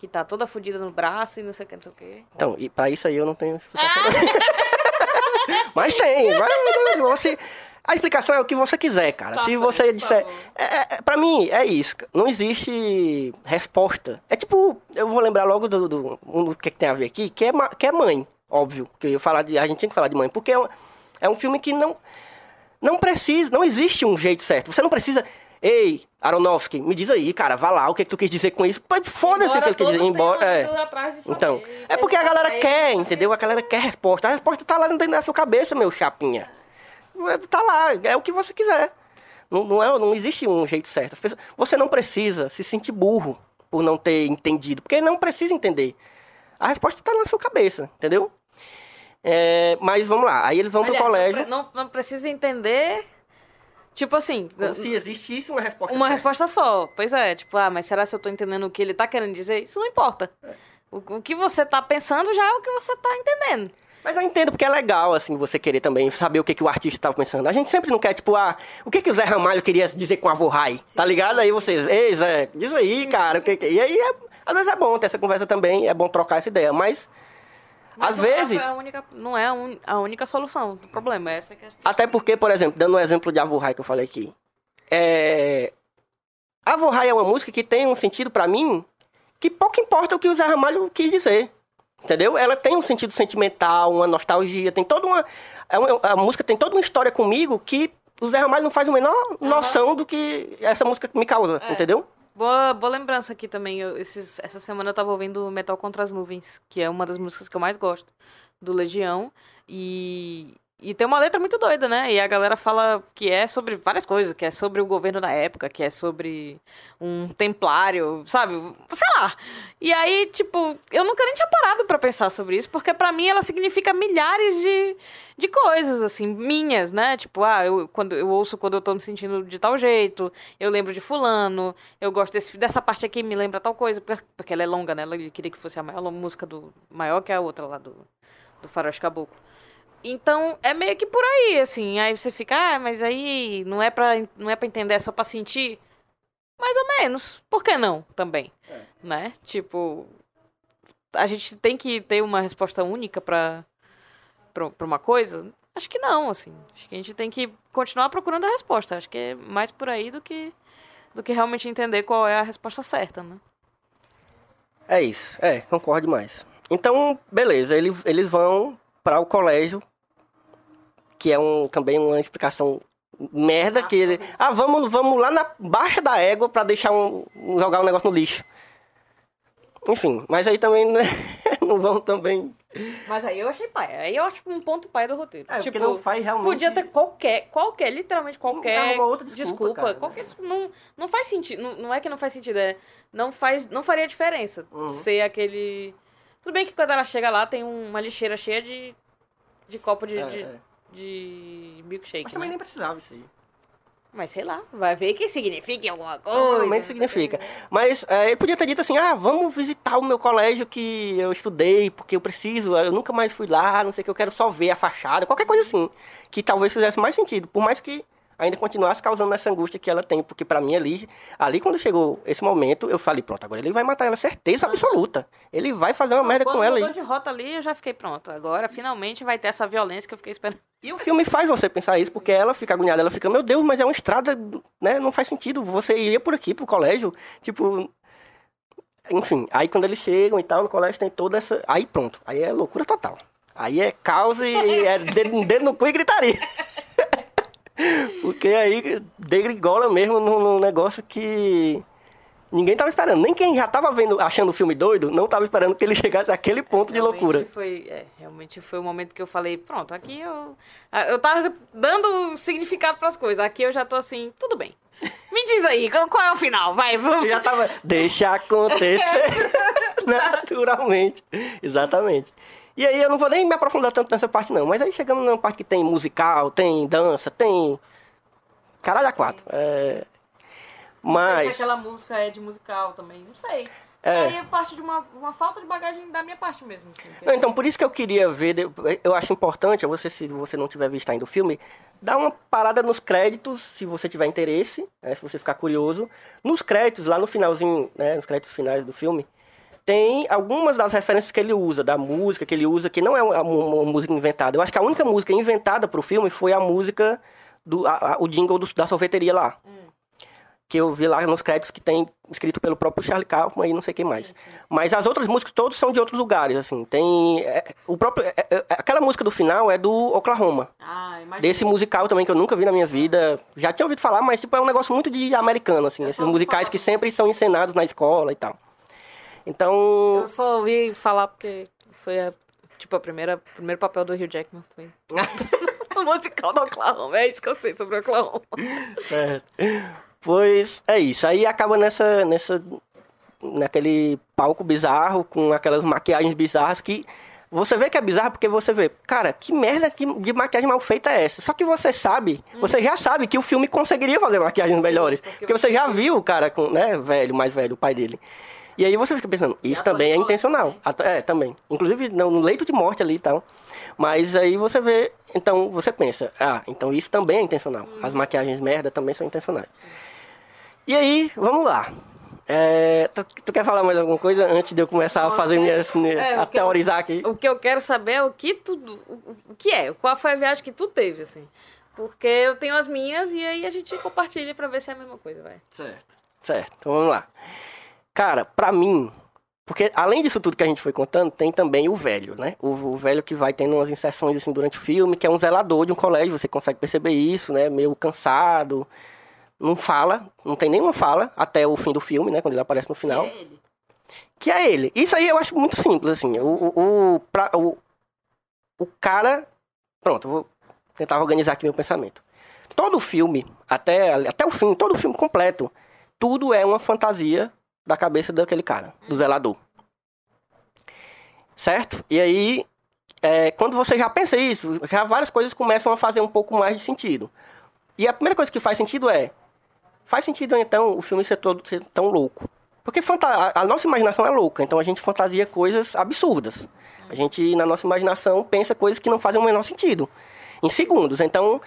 que tá toda fodida no braço e não sei o que, não sei o que. Então, e pra isso aí eu não tenho explicação. Mas tem, vai, você... A explicação é o que você quiser, cara. Tá Se você disser. bom. É, é, pra mim, é isso. Não existe resposta. É tipo, eu vou lembrar logo do, do, do que, tem a ver aqui, que é, que é mãe, óbvio. Que eu ia falar de. A gente tinha que falar de mãe, porque é um, é um filme que não. Não precisa, não existe um jeito certo. Você não precisa. Ei, Aronofsky, me diz aí, cara, vá lá, o que, é que tu quis dizer com isso? Pô, Foda-se o que ele quis dizer, embora. É. Então, é porque a galera quer, entendeu? A galera quer resposta. A resposta tá lá dentro da sua cabeça, meu chapinha. Tá lá, é o que você quiser. Não, não, é, não existe um jeito certo. Pessoas- Você não precisa se sentir burro por não ter entendido, porque não precisa entender. A resposta tá na sua cabeça, entendeu? É, mas vamos lá, aí eles vão pro colégio. Não, não precisa entender. Tipo assim, Como se existisse uma resposta uma certa. resposta só. Pois é, tipo, ah, mas será se eu tô entendendo o que ele tá querendo dizer? Isso não importa. O, o que você tá pensando já é o que você tá entendendo. Mas eu entendo porque é legal, assim, você querer também saber o que, que o artista estava pensando. A gente sempre não quer, tipo, ah, o que, que o Zé Ramalho queria dizer com a Vorrai? Tá ligado? Aí vocês, ei, Zé, diz aí, cara, o que que... E aí, é- às vezes é bom ter essa conversa também, é bom trocar essa ideia, mas, Mas às não é vezes, a única, não é a, un- a única solução do problema. Essa que é até porque, por exemplo, dando um exemplo de a Vorrai que eu falei aqui, é... A Vorrai é uma música que tem um sentido pra mim que pouco importa o que o Zé Ramalho quis dizer. Entendeu? Ela tem um sentido sentimental, uma nostalgia, tem toda uma. é a música tem toda uma história comigo que o Zé Ramalho não faz a menor noção do que essa música me causa, É. entendeu? Boa, boa lembrança aqui também. Eu, esses- essa semana eu tava ouvindo Metal Contra as Nuvens, que é uma das músicas que eu mais gosto, do Legião. E, e tem uma letra muito doida, né? E a galera fala que é sobre várias coisas, que é sobre o governo da época, que é sobre um templário, sabe? Sei lá. E aí, tipo, eu nunca nem tinha parado pra pensar sobre isso, porque pra mim ela significa milhares de, de coisas, assim, minhas, né? Tipo, ah, eu, quando, eu ouço quando eu tô me sentindo de tal jeito, eu lembro de fulano, eu gosto desse, dessa parte aqui, me lembra tal coisa, porque, ela é longa, né? Ele queria que fosse a maior música do. maior que a outra lá do, do Faroeste Caboclo. Então, é meio que por aí, assim. Aí você fica, ah, mas aí não é pra, não é pra entender, é só pra sentir. Mais ou menos. Por que não, também? Né? Tipo, a gente tem que ter uma resposta única pra, pra, pra uma coisa? Acho que não, assim. Acho que a gente tem que continuar procurando a resposta. Acho que é mais por aí do que, do que realmente entender qual é a resposta certa, né? É isso, é, concordo demais. Então, beleza, ele- eles vão para o colégio, que é um, também uma explicação merda, que... Ah, vamos, vamos lá na baixa da égua para deixar um, jogar um negócio no lixo. Enfim, mas aí também né, não vão também... Mas aí eu achei pai. Aí eu acho um ponto pai do roteiro. É, porque tipo, não faz realmente- Podia ter qualquer, qualquer, literalmente qualquer Arruma outra desculpa, cara. qualquer desculpa. Não, não faz sentido. Não, não é que não faz sentido, é. Não, faz, não faria diferença Uhum. ser aquele. Tudo bem que quando ela chega lá tem uma lixeira cheia de, de copo de, É, de, é. De milkshake. Mas também né? nem precisava isso aí. Mas sei lá, vai ver que significa alguma coisa. Provavelmente significa. Mas é, ele podia ter dito assim, ah, vamos visitar o meu colégio que eu estudei, porque eu preciso, eu nunca mais fui lá, não sei o que, eu quero só ver a fachada, qualquer coisa assim. Que talvez fizesse mais sentido, por mais que ainda continuasse causando essa angústia que ela tem, porque pra mim ali, ali quando chegou esse momento, eu falei, pronto, agora ele vai matar ela, certeza absoluta. Ele vai fazer uma merda Quando com ela aí. de rota ali, eu já fiquei pronto. Agora, finalmente, vai ter essa violência que eu fiquei esperando. E o filme faz você pensar isso, porque ela fica agoniada, ela fica, meu Deus, mas é uma estrada, né? Não faz sentido. Você ia por aqui pro colégio, tipo. Enfim, aí quando eles chegam e tal, no colégio tem toda essa. Aí pronto, aí é loucura total. Aí é caos e é dedo, dedo no cu e gritaria. porque aí degringola mesmo num, num negócio que. Ninguém tava esperando. Nem quem já tava vendo, achando o filme doido, não tava esperando que ele chegasse àquele ponto de Realmente loucura. Foi, é, realmente foi o momento que eu falei, pronto, aqui eu. Eu tava dando significado pras coisas. Aqui eu já tô assim, tudo bem. Me diz aí, qual, é o final? Vai, vamos. já tava. Deixa acontecer naturalmente. Exatamente. E aí eu não vou nem me aprofundar tanto nessa parte, não. Mas aí chegamos numa parte que tem musical, tem dança, tem. Caralho, a quatro. É... Não Mas. se aquela música é de musical também, não sei. É. Aí é parte de uma, uma falta de bagagem da minha parte mesmo. Assim, Não, então, por isso que eu queria ver, eu acho importante, você, se você não tiver visto ainda o filme, dar uma parada nos créditos, se você tiver interesse, né, se você ficar curioso. Nos créditos, lá no finalzinho, né, nos créditos finais do filme, tem algumas das referências que ele usa, da música que ele usa, que não é uma, uma música inventada. Eu acho que a única música inventada pro filme foi a música do, a- a- o jingle do- da sorveteria lá. Que eu vi lá nos créditos que tem escrito pelo próprio Charlie Kaufman e não sei quem mais. Mas as outras músicas todas são de outros lugares, assim. Tem. é, o próprio, é, é, aquela música do final é do Oklahoma. Ah. Desse musical também que eu nunca vi na minha vida. Já tinha ouvido falar, mas tipo, é um negócio muito de americano, assim. Esses só ouvi musicais que sempre são encenados na escola e tal. Então. Eu só ouvi falar porque foi a, tipo, a primeira, o primeiro papel do Hugh Jackman foi o musical do Oklahoma. É isso que eu sei sobre o Oklahoma. É. Pois é isso. Aí acaba nessa, nessa. naquele palco bizarro, com aquelas maquiagens bizarras que. Você vê que é bizarro porque você vê, cara, que merda de maquiagem mal feita é essa? Só que você sabe, você já sabe que o filme conseguiria fazer maquiagens melhores. porque Porque você já viu o cara com, né, velho, mais velho, o pai dele. E aí você fica pensando, isso também é intencional. também. Ato- É, também. Inclusive no leito de morte ali e tal. Mas aí você vê, então você pensa, ah, então isso também é intencional. As maquiagens merda também são intencionais. E aí, vamos lá. É, tu, tu quer falar mais alguma coisa antes de eu começar a fazer minha, É, a que eu- teorizar aqui? O que eu quero saber é o que tu. O, o que é? Qual foi a viagem que tu teve, assim? Porque eu tenho as minhas e aí a gente compartilha pra ver se é a mesma coisa, vai. Certo. Certo, então vamos lá. Cara, pra mim, porque além disso tudo que a gente foi contando, tem também o velho, né? O, o velho que vai tendo umas inserções assim durante o filme, que é um zelador de um colégio, você consegue perceber isso, né? Meio cansado, não fala, não tem nenhuma fala até o fim do filme, né? Quando ele aparece no final. É ele. Que é ele. Isso aí eu acho muito simples, assim. O, o, o, pra- o, o cara. Pronto, eu vou tentar organizar aqui meu pensamento. Todo filme, até, até o fim, todo filme completo, tudo é uma fantasia da cabeça daquele cara, do zelador. Certo? E aí, é, quando você já pensa isso, já várias coisas começam a fazer um pouco mais de sentido. E a primeira coisa que faz sentido é. Faz sentido então o filme ser todo ser tão louco. Porque a, a nossa imaginação é louca, então a gente fantasia coisas absurdas. A gente, na nossa imaginação, pensa coisas que não fazem o menor sentido. Em segundos. Então,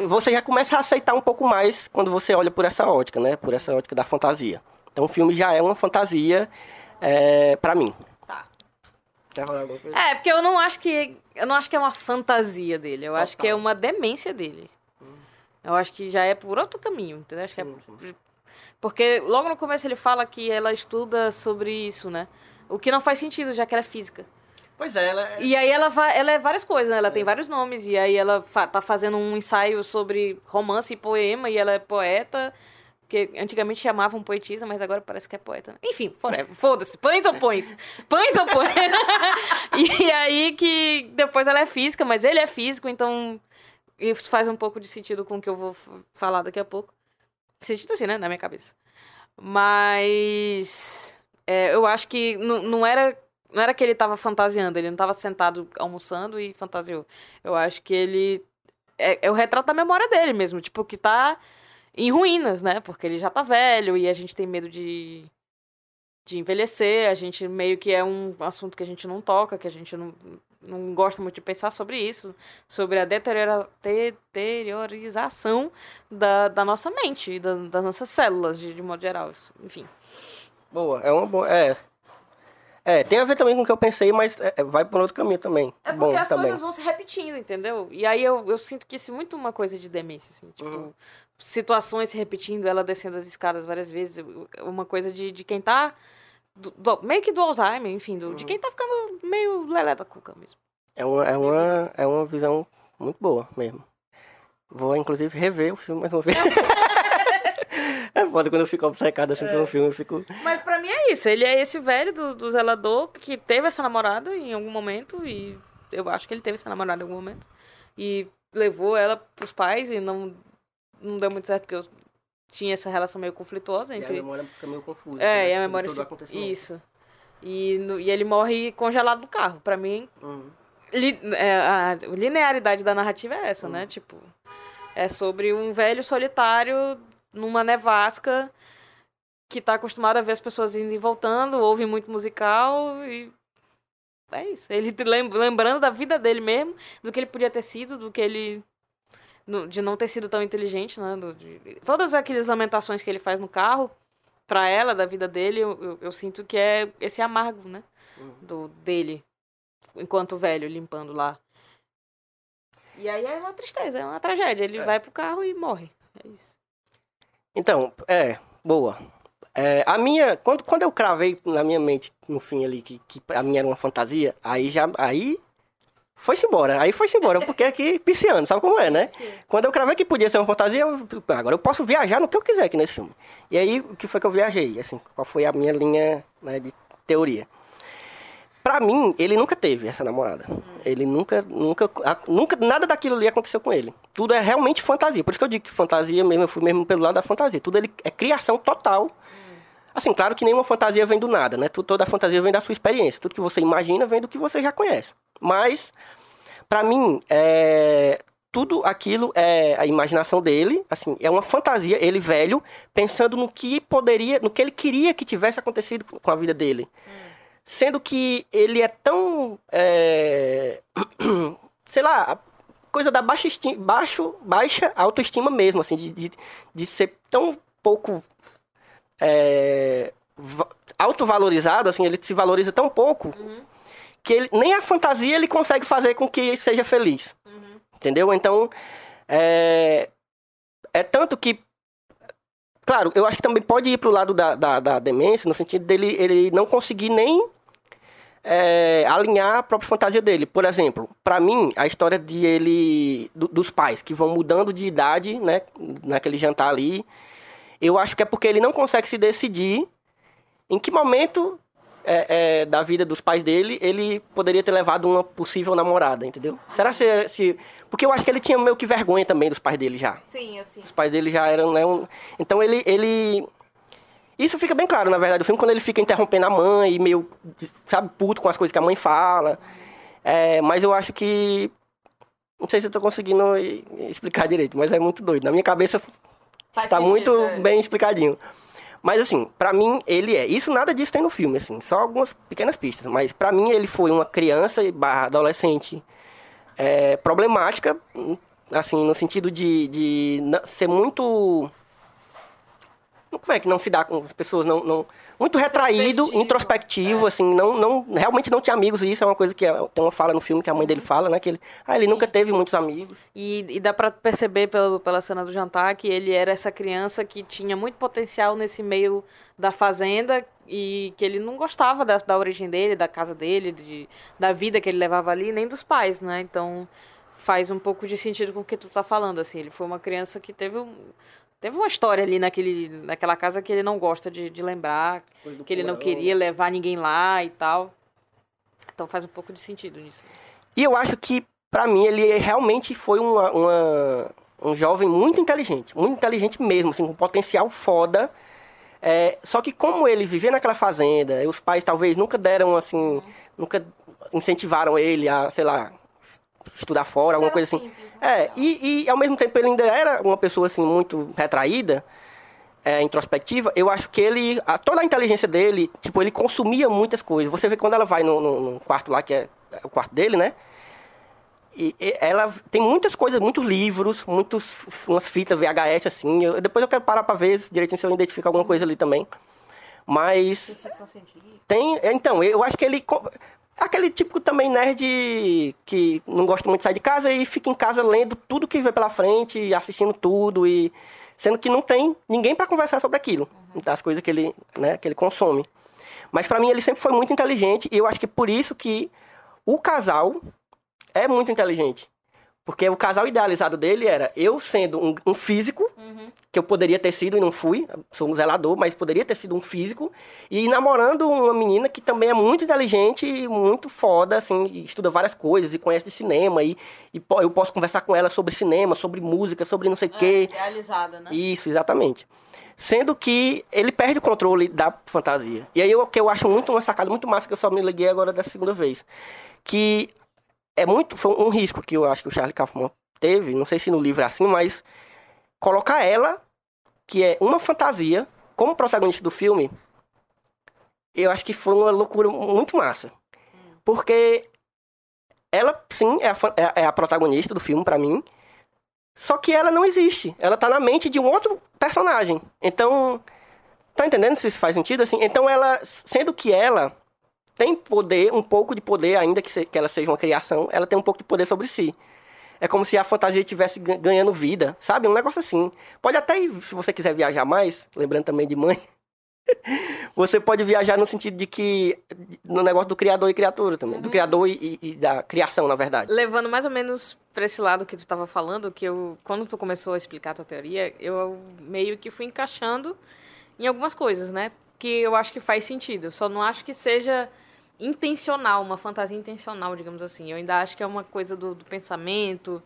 você já começa a aceitar um pouco mais quando você olha por essa ótica, né? Por essa ótica da fantasia. Então, o filme já é uma fantasia é, para mim. Tá. Quer falar alguma coisa? É, porque eu não acho que. Eu não acho que é uma fantasia dele. Eu acho que é uma demência dele. Eu acho que já é por outro caminho, entendeu? Acho que é- Sim, Porque logo no começo ele fala que ela estuda sobre isso, né? O que não faz sentido, já que ela é física. Pois é, ela é... E aí ela, vai, ela é várias coisas, né? Ela tem vários nomes. E aí ela fa tá fazendo um ensaio sobre romance e poema. E ela é poeta. Que antigamente chamavam poetisa, mas agora parece que é poeta. né? Enfim. Foda-se. Pães ou pões? Pães ou pões? e aí que depois ela é física, mas ele é físico, então isso faz um pouco de sentido com o que eu vou falar daqui a pouco. Sentido assim, né? Na minha cabeça. Mas é, eu acho que não, era não era que ele tava fantasiando, ele não tava sentado almoçando e fantasiou. Eu acho que ele. É, é o retrato da memória dele mesmo, tipo, que tá em ruínas, né? Porque ele já tá velho e a gente tem medo de. de envelhecer. A gente meio que é um assunto que a gente não toca, que a gente não, não gosta muito de pensar sobre isso, sobre a deteriora, deteriorização da, da nossa mente, da, das nossas células, de, de modo geral. Enfim. Boa, é uma boa. É. É, tem a ver também com o que eu pensei, mas é, é, vai por outro caminho também. É porque Bom as também. coisas vão se repetindo, entendeu? E aí eu, eu sinto que isso é muito uma coisa de demência, assim. Tipo, Uhum. Situações se repetindo, ela descendo as escadas várias vezes. Uma coisa de, de quem tá. do- do- meio que do Alzheimer, enfim, do, Uhum. de quem tá ficando meio lelé da cuca mesmo. É uma, é, uma, é uma visão muito boa mesmo. Vou, inclusive, rever o filme mais uma vez. é foda quando eu fico obcecado assim pelo filme, eu fico... Mas pra mim é isso. Ele é esse velho do, do zelador que teve essa namorada em algum momento e eu acho que ele teve essa namorada em algum momento e levou ela pros pais e não não deu muito certo porque eu tinha essa relação meio conflituosa E a entre memória fica meio confusa. É, né, e a memória fica- isso. E, no- e ele morre congelado no carro. Pra mim, Uhum. li- é, a linearidade da narrativa é essa, né? Tipo, é sobre um velho solitário numa nevasca que tá acostumado a ver as pessoas indo e voltando, ouve muito musical e é isso. Ele lembrando da vida dele mesmo, do que ele podia ter sido, do que ele no- de não ter sido tão inteligente, né? do- de- todas aquelas lamentações que ele faz no carro pra ela da vida dele, eu, eu- eu sinto que é esse amargo, né? Do dele enquanto velho limpando lá. E aí é uma tristeza, é uma tragédia. Ele vai pro carro e morre. É isso. Então, é, boa. É, a minha, quando, quando eu cravei na minha mente, no fim ali, que, que a minha era uma fantasia, aí já, aí foi-se embora. Aí foi-se embora, porque aqui, pisciano, sabe como é, né? Quando eu cravei que podia ser uma fantasia, eu, agora eu posso viajar no que eu quiser aqui nesse filme. E aí, o que foi que eu viajei? Assim, qual foi a minha linha né, de teoria? Pra mim, ele nunca teve essa namorada. Ele nunca, nunca, nunca, nada daquilo ali aconteceu com ele. Tudo é realmente fantasia. Por isso que eu digo que fantasia mesmo, eu fui mesmo pelo lado da fantasia. Tudo ele é criação total. Assim, claro que nenhuma fantasia vem do nada, né? Toda fantasia vem da sua experiência. Tudo que você imagina vem do que você já conhece. Mas, pra mim, é, tudo aquilo é a imaginação dele, assim, é uma fantasia, ele velho, pensando no que poderia, no que ele queria que tivesse acontecido com a vida dele. Sendo que ele é tão. é, sei lá, coisa da baixa, esti- baixo, baixa autoestima mesmo, assim, de, de, de ser tão pouco é, va- autovalorizado, assim, ele se valoriza tão pouco que ele, nem a fantasia ele consegue fazer com que seja feliz. Entendeu? Então, é, é tanto que Claro, eu acho que também pode ir pro lado da, da, da demência, no sentido dele ele não conseguir nem é, alinhar a própria fantasia dele. Por exemplo, pra mim, a história de ele. do- dos pais que vão mudando de idade, né? Naquele jantar ali. Eu acho que é porque ele não consegue se decidir em que momento é, é, da vida dos pais dele ele poderia ter levado uma possível namorada, entendeu? Será se, se. Porque eu acho que ele tinha meio que vergonha também dos pais dele já. Sim, eu sim. Os pais dele já eram, né? um- Então ele, ele. Isso fica bem claro, na verdade, do filme, quando ele fica interrompendo a mãe e meio, sabe, puto com as coisas que a mãe fala. É, mas eu acho que. Não sei se eu tô conseguindo explicar direito, mas é muito doido. Na minha cabeça Faz está sentido, muito é. bem explicadinho. Mas assim, pra mim ele é. Isso nada disso tem no filme, assim, só algumas pequenas pistas. Mas pra mim ele foi uma criança barra adolescente é, problemática, assim, no sentido de, de ser muito. Como é que não se dá com as pessoas? Não, não, muito retraído, Introspectivo, introspectivo, assim, não, não, realmente não tinha amigos, e isso é uma coisa que é- tem uma fala no filme que a mãe dele fala, né? Que ele, ah, ele nunca teve muitos amigos. E, e dá pra perceber pelo, pela cena do jantar que ele era essa criança que tinha muito potencial nesse meio da fazenda e que ele não gostava da, da origem dele, da casa dele, de, da vida que ele levava ali, nem dos pais, né? Então faz um pouco de sentido com o que tu tá falando, assim. Ele foi uma criança que teve um, Teve uma história ali naquele, naquela casa que ele não gosta de, de lembrar, que ele não queria levar ninguém lá e tal. Então faz um pouco de sentido nisso. E eu acho que, pra mim, ele realmente foi uma, uma- um jovem muito inteligente. Muito inteligente mesmo, assim, com potencial foda. É, só que como ele vivia naquela fazenda, e os pais talvez nunca deram, assim, nunca incentivaram ele a, sei lá, estudar fora, alguma coisa assim. simples, né? É, e, e ao mesmo tempo ele ainda era uma pessoa, assim, muito retraída, é, introspectiva, eu acho que ele, a- toda a inteligência dele, tipo, ele consumia muitas coisas. Você vê quando ela vai no, no- no quarto lá, que é o quarto dele, né? E, e ela tem muitas coisas, muitos livros, muitos, umas fitas VHS, assim. Eu- depois eu quero parar pra ver direitinho se eu identifico alguma coisa ali também. Mas tem, então, eu acho que ele. Aquele típico também nerd que não gosta muito de sair de casa e fica em casa lendo tudo que vê pela frente, assistindo tudo e sendo que não tem ninguém para conversar sobre aquilo, das coisas que ele, né, que ele consome. Mas para mim ele sempre foi muito inteligente e eu acho que por isso que o casal é muito inteligente. Porque o casal idealizado dele era eu sendo um, um físico, que eu poderia ter sido e não fui, sou um zelador, mas poderia ter sido um físico, e namorando uma menina que também é muito inteligente e muito foda, assim, estuda várias coisas e conhece de cinema, e, e eu posso conversar com ela sobre cinema, sobre música, sobre não sei o quê. Idealizada, né? Isso, exatamente. Sendo que ele perde o controle da fantasia. E aí o que eu acho muito uma sacada muito massa que eu só me liguei agora da segunda vez, que é muito foi um risco que eu acho que o Charlie Kaufman teve, não sei se no livro é assim, mas colocar ela, que é uma fantasia, como protagonista do filme, eu acho que foi uma loucura muito massa. Porque ela, sim, é a, é é a protagonista do filme pra mim, só que ela não existe. Ela tá na mente de um outro personagem. Então, tá entendendo se isso faz sentido? Assim, então ela, sendo que ela tem poder, um pouco de poder, ainda que, se- que ela seja uma criação, ela tem um pouco de poder sobre si. É como se a fantasia estivesse gan- ganhando vida, sabe? Um negócio assim. Pode até ir, se você quiser viajar mais, lembrando também de mãe, você pode viajar no sentido de que. no negócio do criador e criatura também. Do criador e, e- da criação, na verdade. Levando mais ou menos pra esse lado que tu tava falando, que eu, quando tu começou a explicar a tua teoria, eu meio que fui encaixando em algumas coisas, né? Que eu acho que faz sentido. Eu só não acho que seja intencional, uma fantasia intencional, digamos assim. Eu ainda acho que é uma coisa do, do pensamento,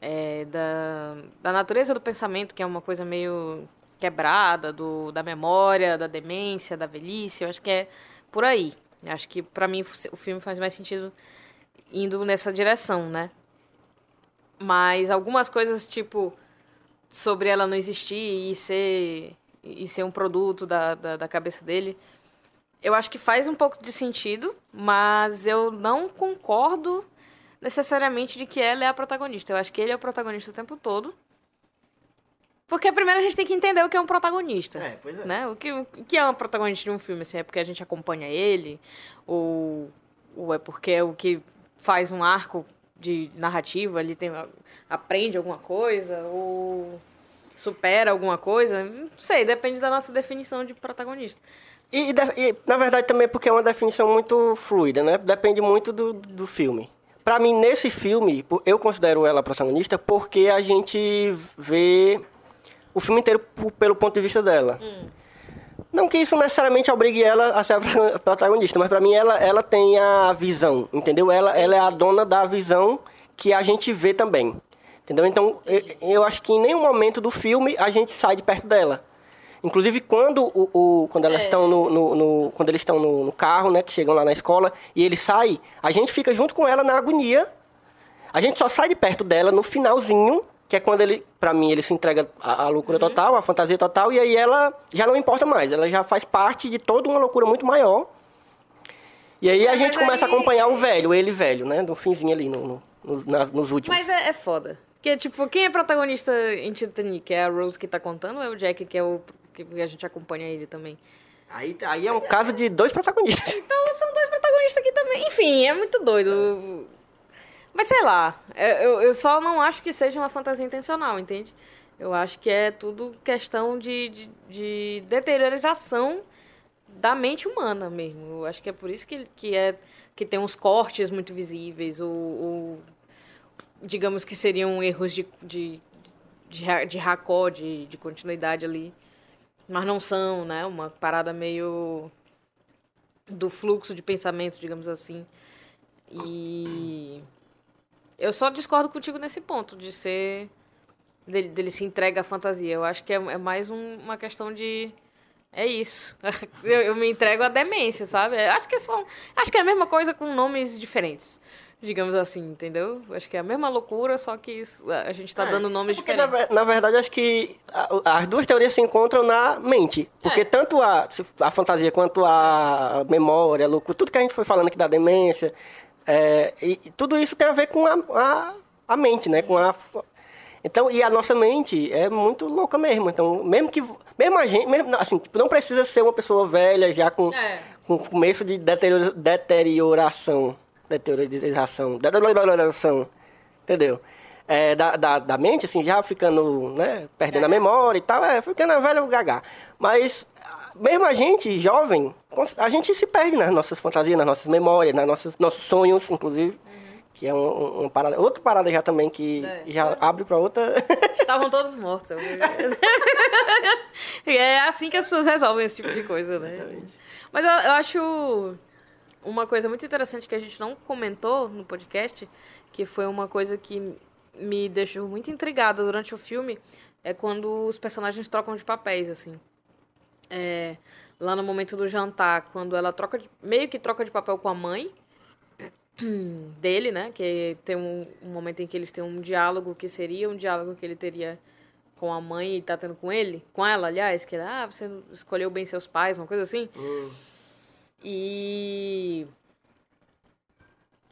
é, da, da natureza do pensamento, que é uma coisa meio quebrada, do, da memória, da demência, da velhice. Eu acho que é por aí. Eu acho que, pra mim, o filme faz mais sentido indo nessa direção, né? Mas algumas coisas, tipo, sobre ela não existir e ser, e ser um produto da, da, da cabeça dele, eu acho que faz um pouco de sentido, mas eu não concordo necessariamente de que ela é a protagonista. Eu acho que ele é o protagonista o tempo todo. Porque primeiro a gente tem que entender o que é um protagonista. É, pois é. Né? O, que, o que é um protagonista de um filme? Assim, é porque a gente acompanha ele? Ou, ou é porque é o que faz um arco de narrativa? Ele tem, aprende alguma coisa? Ou supera alguma coisa? Não sei, depende da nossa definição de protagonista. E, e na verdade também porque é uma definição muito fluida, né? Depende muito do, do filme. Pra mim, nesse filme, eu considero ela protagonista porque a gente vê o filme inteiro pelo ponto de vista dela. Não que isso necessariamente obrigue ela a ser a pro- protagonista, mas pra mim ela, ela tem a visão, entendeu? Ela, ela é a dona da visão que a gente vê também. Entendeu? Então, eu, eu acho que em nenhum momento do filme a gente sai de perto dela. Inclusive quando o, o- quando elas É. estão no, no- no- quando eles estão no, no carro, né, que chegam lá na escola e ele sai, a gente fica junto com ela na agonia. A gente só sai de perto dela no finalzinho, que é quando ele, pra mim, ele se entrega à, à loucura Uhum. total, à fantasia total, e aí ela já não importa mais, ela já faz parte de toda uma loucura muito maior. E aí a Mas gente começa aí- a acompanhar o velho, ele velho, né, no finzinho ali, no, no- nas- nos últimos. Mas é, é foda. Porque, tipo, quem é protagonista em Titanic? É a Rose que tá contando ou é o Jack que é o que a gente acompanha ele também? Aí, aí é um caso de dois protagonistas. Então são dois protagonistas aqui também. Enfim, é muito doido. Mas sei lá, é, eu, eu só não acho que seja uma fantasia intencional, entende? Eu acho que é tudo questão de, de, de deteriorização da mente humana mesmo. Eu acho que é por isso que, que, é, que tem uns cortes muito visíveis, ou, ou digamos que seriam erros de, de, de, de racó, de, de continuidade ali. Mas não são, né? Uma parada meio do fluxo de pensamento, digamos assim. E eu só discordo contigo nesse ponto de ser dele, dele se entrega à fantasia. Eu acho que é, é mais um- uma questão de é isso. Eu, eu me entrego à demência, sabe? Acho que é só acho que é a mesma coisa com nomes diferentes. Digamos assim, entendeu? Acho que é a mesma loucura, só que isso- a gente tá dando nomes É porque, na, diferentes. ver- na verdade, acho que a- as duas teorias se encontram na mente. Porque É. tanto a, a fantasia quanto a memória, a loucura, tudo que a gente foi falando aqui da demência, é, e, e tudo isso tem a ver com a, a, a mente, né? Com a, então, e a nossa mente é muito louca mesmo. Então, mesmo que. Mesmo a gente. Mesmo, assim, tipo, não precisa ser uma pessoa velha já com, É. com começo de deteriora- deterioração. Deteriorização. Deterioração. Entendeu? É, da, da, da mente, assim, já ficando, né? Perdendo a memória e tal, é, ficando velho gaga. Mas, mesmo a gente, jovem, a gente se perde nas nossas fantasias, nas nossas memórias, nos nossos, nossos sonhos, inclusive. Que é um, um, uma parada, outra parada já também que É. já abre pra outra. Estavam todos mortos. e é assim que as pessoas resolvem esse tipo de coisa, né? Mas eu, eu acho uma coisa muito interessante que a gente não comentou no podcast, que foi uma coisa que me deixou muito intrigada durante o filme, é quando os personagens trocam de papéis, assim. É, lá no momento do jantar, quando ela troca de- meio que troca de papel com a mãe dele, né? Que tem um, um momento em que eles têm um diálogo que seria um diálogo que ele teria com a mãe e tá tendo com ele, com ela, aliás, que ele, ah, você escolheu bem seus pais, uma coisa assim. E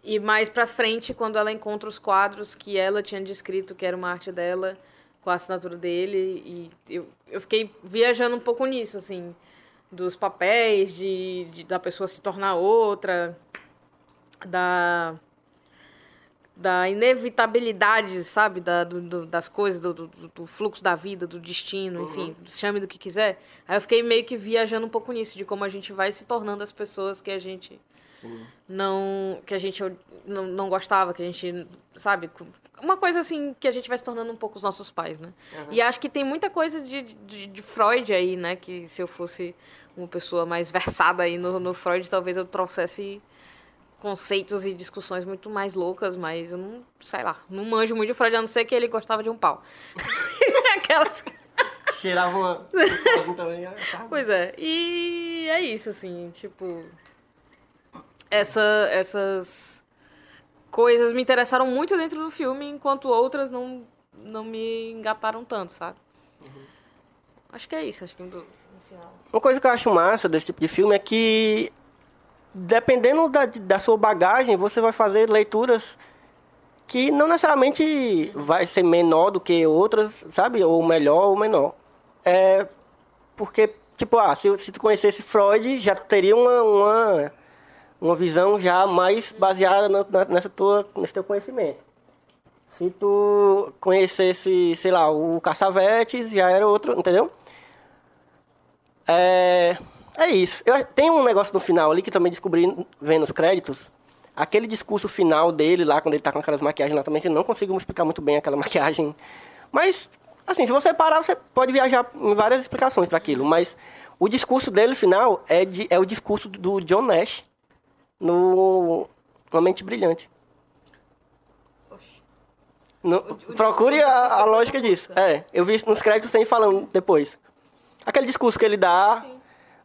e mais pra frente, quando ela encontra os quadros que ela tinha descrito que era uma arte dela, com a assinatura dele, e eu, eu fiquei viajando um pouco nisso, assim, dos papéis, de, de- da pessoa se tornar outra, da da inevitabilidade, sabe? Da, do- do- das coisas, do, do- fluxo da vida, do destino, enfim, chame do que quiser. Aí eu fiquei meio que viajando um pouco nisso, de como a gente vai se tornando as pessoas que a gente não que a gente não, não gostava, que a gente, sabe, uma coisa assim que a gente vai se tornando um pouco os nossos pais, né? E acho que tem muita coisa de, de, de Freud aí, né? Que se eu fosse uma pessoa mais versada aí no, no Freud, talvez eu trouxesse conceitos e discussões muito mais loucas, mas eu não, sei lá, não manjo muito de Freud, a não ser que ele gostava de um pau. Aquelas Cheirava uma. um também. Pois é. E é isso, assim, tipo. Essa, essas coisas me interessaram muito dentro do filme, enquanto outras não, não me engataram tanto, sabe? Acho que é isso, acho que. Uma coisa que eu acho massa desse tipo de filme é que, dependendo da, da sua bagagem, você vai fazer leituras que não necessariamente vai ser menor do que outras, sabe? Ou melhor ou menor. É porque, tipo, ah, se, se tu conhecesse Freud, já teria uma, uma, uma visão já mais baseada na- na- nessa tua, nesse teu conhecimento. Se tu conhecesse, sei lá, o Caçavetes, já era outro, entendeu? É, é isso. Eu, tem um negócio no final ali que também descobri vendo os créditos. Aquele discurso final dele lá, quando ele tá com aquelas maquiagens lá também, que eu não consigo explicar muito bem aquela maquiagem. Mas, assim, se você parar, você pode viajar em várias explicações para aquilo. Mas o discurso dele final é, de, é o discurso do John Nash no Uma Mente Brilhante. No- procure a, a foi lógica disso. É, eu vi nos créditos tem falando depois. Aquele discurso que ele dá,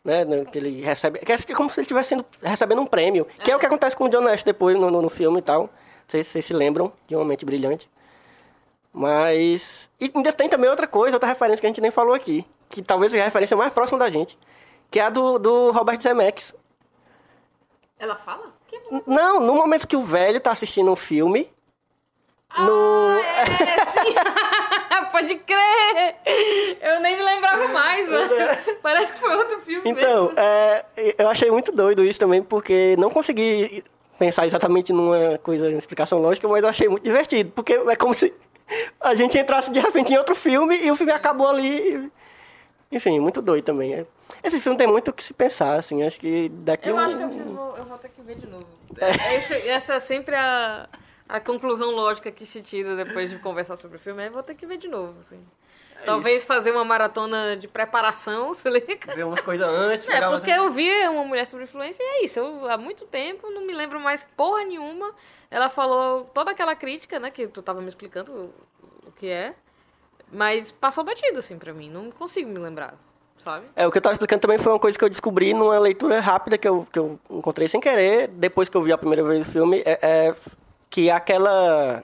né, que ele recebe, que é como se ele estivesse recebendo um prêmio, que é o que acontece com o John Nash depois no, no, no filme e tal. Vocês se lembram de Uma Mente Brilhante. Mas. E ainda tem também outra coisa, outra referência que a gente nem falou aqui, que talvez seja a referência mais próxima da gente, que é a do, do Robert Zemeckis. Ela fala? Não, no momento que o velho tá assistindo um filme. No. É, sim. Pode crer! Eu nem me lembrava mais, mano. Parece que foi outro filme Então, mesmo. é, eu achei muito doido isso também, porque não consegui pensar exatamente numa coisa, uma explicação lógica, mas eu achei muito divertido, porque é como se a gente entrasse de repente em outro filme e o filme acabou ali. Enfim, muito doido também. é. Esse filme tem muito o que se pensar, assim, acho que daqui Eu um- acho que eu preciso. Eu vou ter que ver de novo. É, esse- essa é sempre a, a conclusão lógica que se tira depois de conversar sobre o filme. É, vou ter que ver de novo, assim. Talvez fazer uma maratona de preparação, se liga. ver umas coisas antes. É, porque eu vi uma mulher sobre influência e é isso. Eu, há muito tempo, não me lembro mais porra nenhuma. Ela falou toda aquela crítica, né, que tu tava me explicando o, o que é. Mas passou batido, assim, pra mim. Não consigo me lembrar, sabe? É, o que eu tava explicando também foi uma coisa que eu descobri numa leitura rápida que eu, que eu encontrei sem querer, depois que eu vi a primeira vez o filme, é, é que aquela.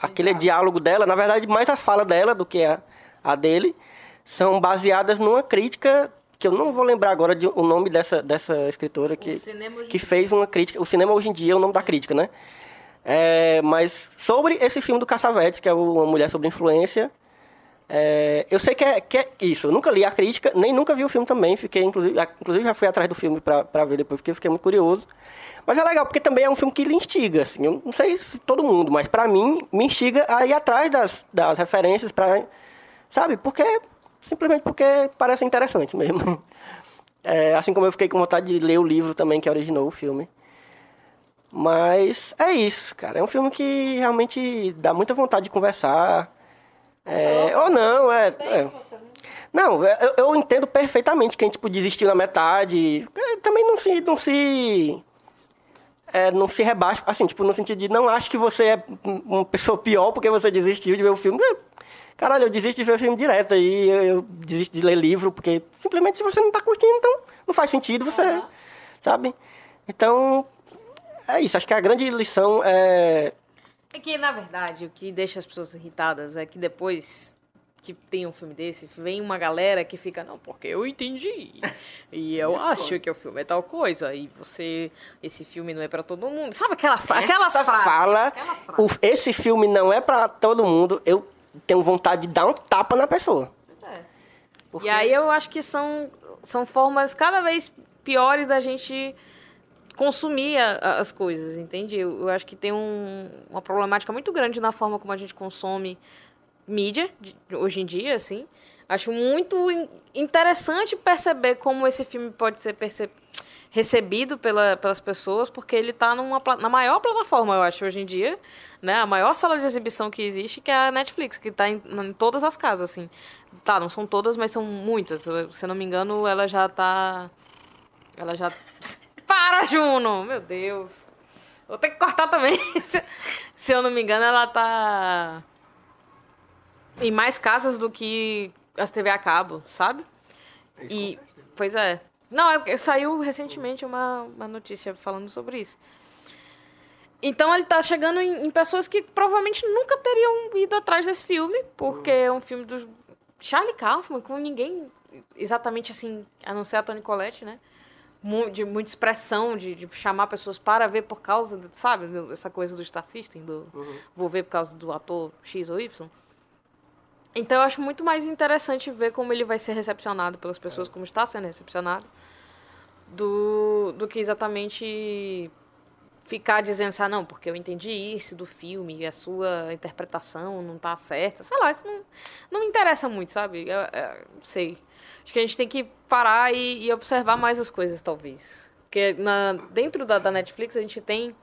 aquele diálogo dela, na verdade, mais a fala dela do que a, a dele, são baseadas numa crítica que eu não vou lembrar agora de, o nome dessa, dessa escritora que, que fez uma crítica. O cinema hoje em dia é o nome da crítica, né? É, mas sobre esse filme do Cassavetes, que é Uma Mulher sobre Influência, é, eu sei que é, que é isso. Eu nunca li a crítica, nem nunca vi o filme também. Fiquei, inclusive, inclusive já fui atrás do filme pra ver depois, porque fiquei muito curioso. Mas é legal, porque também é um filme que lhe instiga, assim. Eu não sei se todo mundo, mas pra mim, me instiga a ir atrás das, das referências pra... Sabe? Porque... Simplesmente porque parecem interessantes mesmo. É, assim como eu fiquei com vontade de ler o livro também que originou o filme. Mas é isso, cara. É um filme que realmente dá muita vontade de conversar. É, ou não, é. é. Não, é, eu, eu entendo perfeitamente quem tipo, desistiu na metade. Também não se. Não se é, não se rebaixa, assim, tipo, no sentido de não acho que você é um- uma pessoa pior porque você desistiu de ver o filme. É, Caralho, eu desisto de ver o filme direto aí, eu, eu desisto de ler livro, porque simplesmente se você não tá curtindo, então não faz sentido você, Aham. sabe? Então, é isso, acho que a grande lição é... É que, na verdade, o que deixa as pessoas irritadas é que depois que tem um filme desse, vem uma galera que fica, não, porque eu entendi. E eu acho que o filme é tal coisa. E você, esse filme não é pra todo mundo. Sabe aquela, fra- aquelas frases? fala, Aquelas o- esse filme não é pra todo mundo, eu tenho vontade de dar um tapa na pessoa. Pois é. Porque- E aí eu acho que são, são formas cada vez piores da gente consumir a- as coisas, entende? Eu, eu acho que tem um- uma problemática muito grande na forma como a gente consome mídia de- hoje em dia, assim. Acho muito in- interessante perceber como esse filme pode ser perce- recebido pela- pelas pessoas, porque ele está na maior plataforma, eu acho, hoje em dia, né? A maior sala de exibição que existe, que é a Netflix, que está em, em todas as casas, assim. Tá, não são todas, mas são muitas. Se eu não me engano, ela já tá... Ela já... Para, Juno! Meu Deus. Vou ter que cortar também. se, eu não me engano, ela tá em mais casas do que as TV a cabo, sabe? E, pois é. Não, é- saiu recentemente uma, uma notícia falando sobre isso. Então ele tá chegando em, em pessoas que provavelmente nunca teriam ido atrás desse filme, porque é um filme do Charlie Kaufman, com ninguém exatamente assim, a não ser a Toni Collette, né? De muita expressão, de, de chamar pessoas para ver por causa, do, sabe? Essa coisa do Star System, do vou ver por causa do ator X ou Y. Então eu acho muito mais interessante ver como ele vai ser recepcionado pelas pessoas, como está sendo recepcionado, do, do que exatamente ficar dizendo assim, ah, não, porque eu entendi isso do filme e a sua interpretação não tá certa. Sei lá, isso não, não me interessa muito, sabe? Eu, eu sei. Acho que a gente tem que parar e, e observar mais as coisas, talvez. Porque na, dentro da, da Netflix a gente tem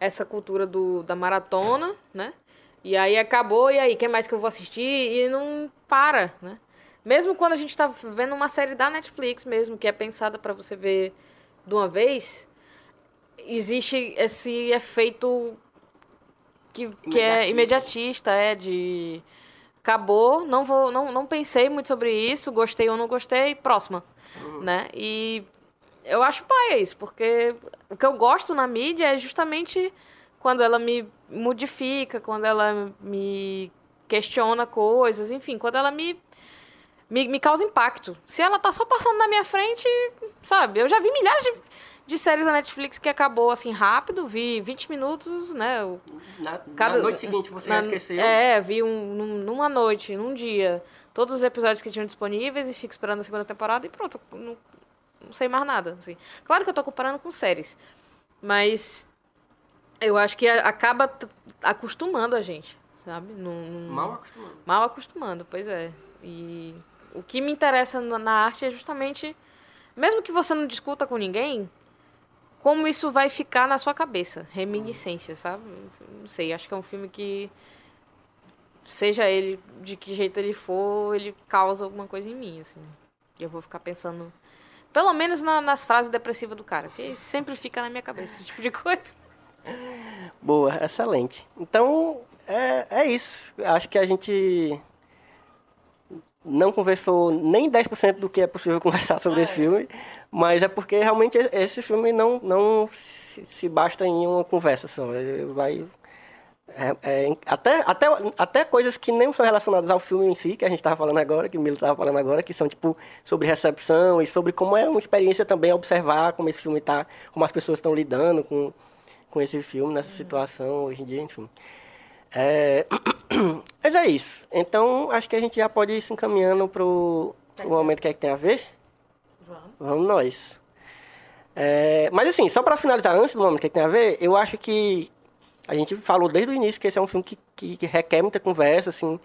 essa cultura do, da maratona, né? E aí acabou, e aí, quem mais que eu vou assistir? E não para, né? Mesmo quando a gente tá vendo uma série da Netflix mesmo, que é pensada para você ver de uma vez, existe esse efeito que, que é imediatista, é de acabou, não vou, não, não pensei muito sobre isso, gostei ou não gostei, próxima, né? E eu acho paia isso, porque o que eu gosto na mídia é justamente quando ela me modifica, quando ela me questiona coisas, enfim, quando ela me me, me causa impacto. Se ela tá só passando na minha frente, sabe? Eu já vi milhares de, de séries da Netflix que acabou assim rápido, vi 20 minutos, né? Na, Cada, na noite seguinte você na- esqueceu. É, vi um, num- numa noite, num dia, todos os episódios que tinham disponíveis e fico esperando a segunda temporada e pronto. Não, não sei mais nada. Assim. Claro que eu tô comparando com séries, mas eu acho que acaba acostumando a gente, sabe? Num- Mal acostumado. Mal acostumando, pois é. E o que me interessa na arte é justamente, mesmo que você não discuta com ninguém, como isso vai ficar na sua cabeça, reminiscência, sabe? Não sei, acho que é um filme que seja ele de que jeito ele for, ele causa alguma coisa em mim, assim. E eu vou ficar pensando, pelo menos na- nas frases depressivas do cara, que sempre fica na minha cabeça esse tipo de coisa. Boa, excelente. Então, é, é isso. Acho que a gente não conversou nem 10% do que é possível conversar sobre esse filme, mas é porque realmente esse filme não, não se, basta em uma conversa só. Ele Vai, é- é, até, até, até coisas que nem são relacionadas ao filme em si, que a gente estava falando agora, que o Milo estava falando agora, que são tipo sobre recepção e sobre como é uma experiência também observar como esse filme está, como as pessoas estão lidando com, com esse filme, nessa situação hoje em dia, enfim. É, Mas é isso. Então, acho que a gente já pode ir se encaminhando pro, pro momento que é que tem a ver. Vamos. Vamos nós. É, mas assim, só para finalizar, antes do momento que tem a ver, eu acho que a gente falou desde o início que esse é um filme que, que, que requer muita conversa, assim.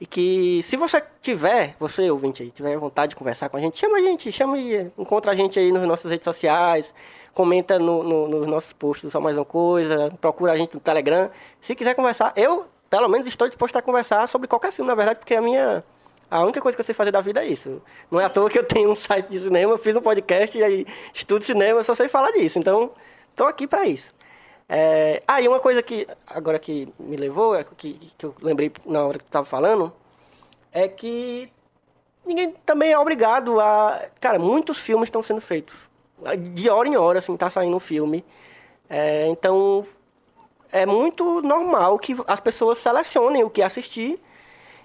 E que se você tiver, você ouvinte aí, tiver vontade de conversar com a gente, chama a gente, chama e encontra a gente aí nas nossas redes sociais, comenta no, no- nos nossos posts só mais uma coisa, procura a gente no Telegram. Se quiser conversar, eu, pelo menos, estou disposto a conversar sobre qualquer filme, na verdade, porque a minha. A única coisa que eu sei fazer da vida é isso. Não é à toa que eu tenho um site de cinema, fiz um podcast e aí estudo cinema, eu só sei falar disso. Então, estou aqui para isso. É... Ah, e uma coisa que agora que me levou, é que, que eu lembrei na hora que tu estava falando, é que ninguém também é obrigado a. Cara, muitos filmes estão sendo feitos. De hora em hora, assim, tá saindo um filme. É, então, é muito normal que as pessoas selecionem o que assistir.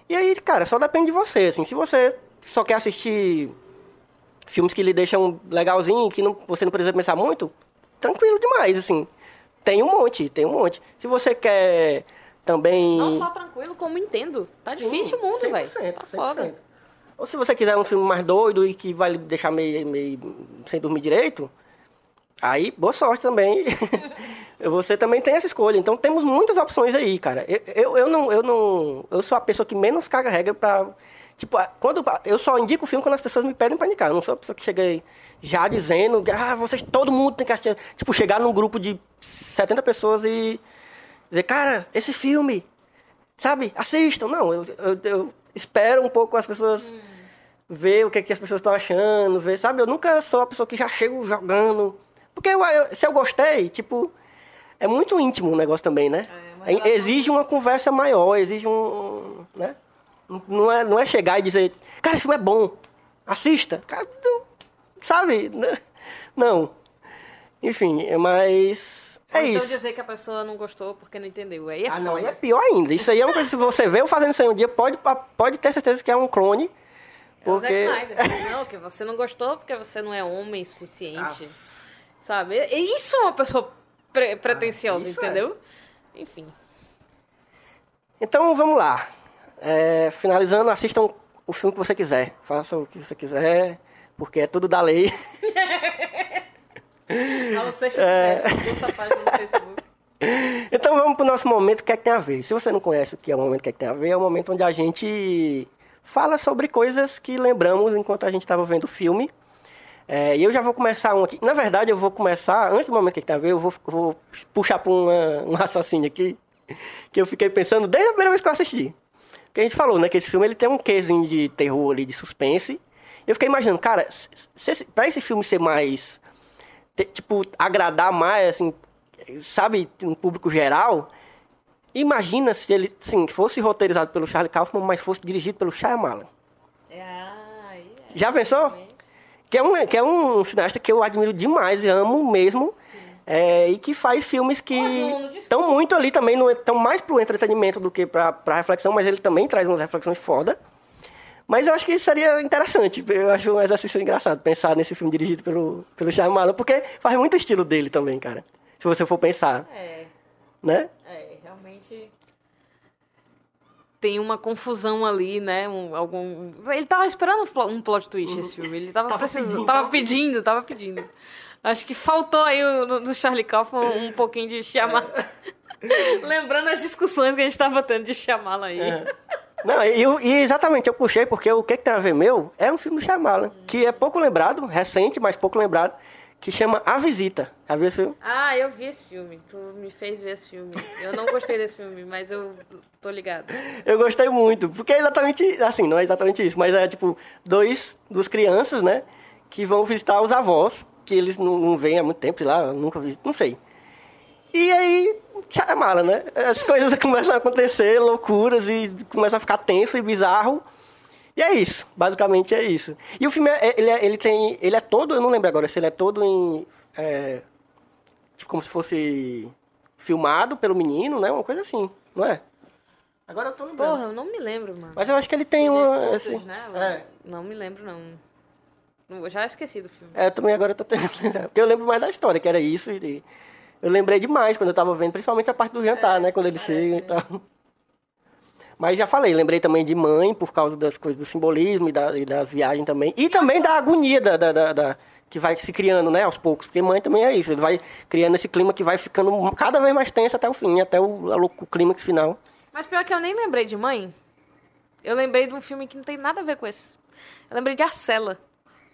E aí, cara, só depende de você, assim. Se você só quer assistir filmes que lhe deixam legalzinho, que não, você não precisa pensar muito, tranquilo demais, assim. Tem um monte, tem um monte. Se você quer também... Não só tranquilo, como entendo. Tá Sim, difícil o mundo, 100%, velho. Tá foda. 100%. Ou se você quiser um filme mais doido e que vai lhe deixar meio, meio sem dormir direito, Aí, boa sorte também. Você também tem essa escolha. Então temos muitas opções aí, cara. Eu, eu, eu não, eu não. Eu sou a pessoa que menos caga regra pra. Tipo, quando eu só indico o filme quando as pessoas me pedem pra indicar. Eu não sou a pessoa que chega aí já dizendo, ah, vocês, todo mundo tem que assistir. Tipo, chegar num grupo de 70 pessoas e dizer, cara, esse filme, sabe, assistam. Não, eu, eu, eu espero um pouco as pessoas hum. ver o que, é que as pessoas estão achando, ver, sabe? Eu nunca sou a pessoa que já chego jogando. Porque eu, eu, se eu gostei, tipo, é muito íntimo o negócio também, né? É, exige uma conversa maior, exige um. né? Não é, não é chegar e dizer, cara, esse filme é bom, assista. Cara, não, sabe? Não. Enfim, mas. É Ou então isso. dizer que a pessoa não gostou porque não entendeu. Aí é ah, não, aí é pior ainda. Isso aí é uma coisa, se você vê eu fazendo isso aí um dia, pode, pode ter certeza que é um clone. Porque... É o Zack Snyder. não, que você não gostou porque você não é homem suficiente. Ah. Sabe? Isso é uma pessoa pre pretensiosa, ah, entendeu? É. Enfim. Então vamos lá. É, finalizando, assistam o filme que você quiser. Faça o que você quiser, porque é tudo da lei. é... Então vamos para o nosso momento que é que tem a ver. Se você não conhece o que é o momento que é que tem a ver, é o momento onde a gente fala sobre coisas que lembramos enquanto a gente estava vendo o filme. É, e eu já vou começar um aqui. Na verdade, eu vou começar, antes do momento que tem a ver, eu vou, vou puxar para um raciocínio aqui, que eu fiquei pensando desde a primeira vez que eu assisti. Que a gente falou, né? Que esse filme ele tem um quezinho de terror ali, de suspense. Eu fiquei imaginando, cara, pra esse filme ser mais. Tipo, agradar mais, assim, sabe, um público geral. Imagina se ele, sim, fosse roteirizado pelo Charlie Kaufman, mas fosse dirigido pelo Shyamalan. É, é. Já pensou? Que é, um, que é um cineasta que eu admiro demais e amo mesmo. É, e que faz filmes que estão muito ali também, estão mais pro entretenimento do que pra reflexão, mas ele também traz umas reflexões foda. Mas eu acho que seria interessante, eu acho um exercício engraçado pensar nesse filme dirigido pelo, pelo Shyamalan, porque faz muito estilo dele também, cara. Se você for pensar. É. Né? É, tem uma confusão ali, né? Um, algum... Ele tava esperando um plot twist esse filme. Ele tava, tava precisando, pedindo, tava pedindo, tava pedindo. Acho que faltou aí no Charlie Kaufman um pouquinho de chamar. Lembrando as discussões que a gente tava tendo de chamá-la aí. É. Não, e, e, exatamente, eu puxei porque o que, que tem a ver meu é um filme do Shyamalan, que é pouco lembrado, recente, mas pouco lembrado que chama A Visita. Já viu esse filme? Ah, eu vi esse filme. Tu me fez ver esse filme. Eu não gostei desse filme, mas eu tô ligado. Eu gostei muito, porque é exatamente, assim, não é exatamente isso, mas é tipo, dois, duas crianças, né, que vão visitar os avós, que eles não, não veem há muito tempo, sei lá, nunca vi, não sei. E aí, chamala, né? As coisas começam a acontecer, loucuras, e começa a ficar tenso e bizarro. E é isso, basicamente é isso. E o filme, é, ele, é, ele tem, ele é todo, eu não lembro agora se ele é todo em, é, tipo como se fosse filmado pelo menino, né? Uma coisa assim, não é? Agora eu tô lembrando. Porra, eu não me lembro, mano. Mas eu acho que ele tem uma, fotos, assim, né? É. Não me lembro, não. Eu já esqueci do filme. É, eu também agora tô tentando lembrar. Porque eu lembro mais da história, que era isso. E eu lembrei demais quando eu tava vendo, principalmente a parte do jantar, é, né? Quando ele chega e tal. Mas já falei, lembrei também de mãe, por causa das coisas do simbolismo e, da, e das viagens também. E também da agonia da, da, da, que vai se criando, né, aos poucos. Porque mãe também é isso, vai criando esse clima que vai ficando cada vez mais tenso até o fim, até o, o clímax final. Mas pior que eu nem lembrei de mãe. Eu lembrei de um filme que não tem nada a ver com esse. Eu lembrei de Arcela,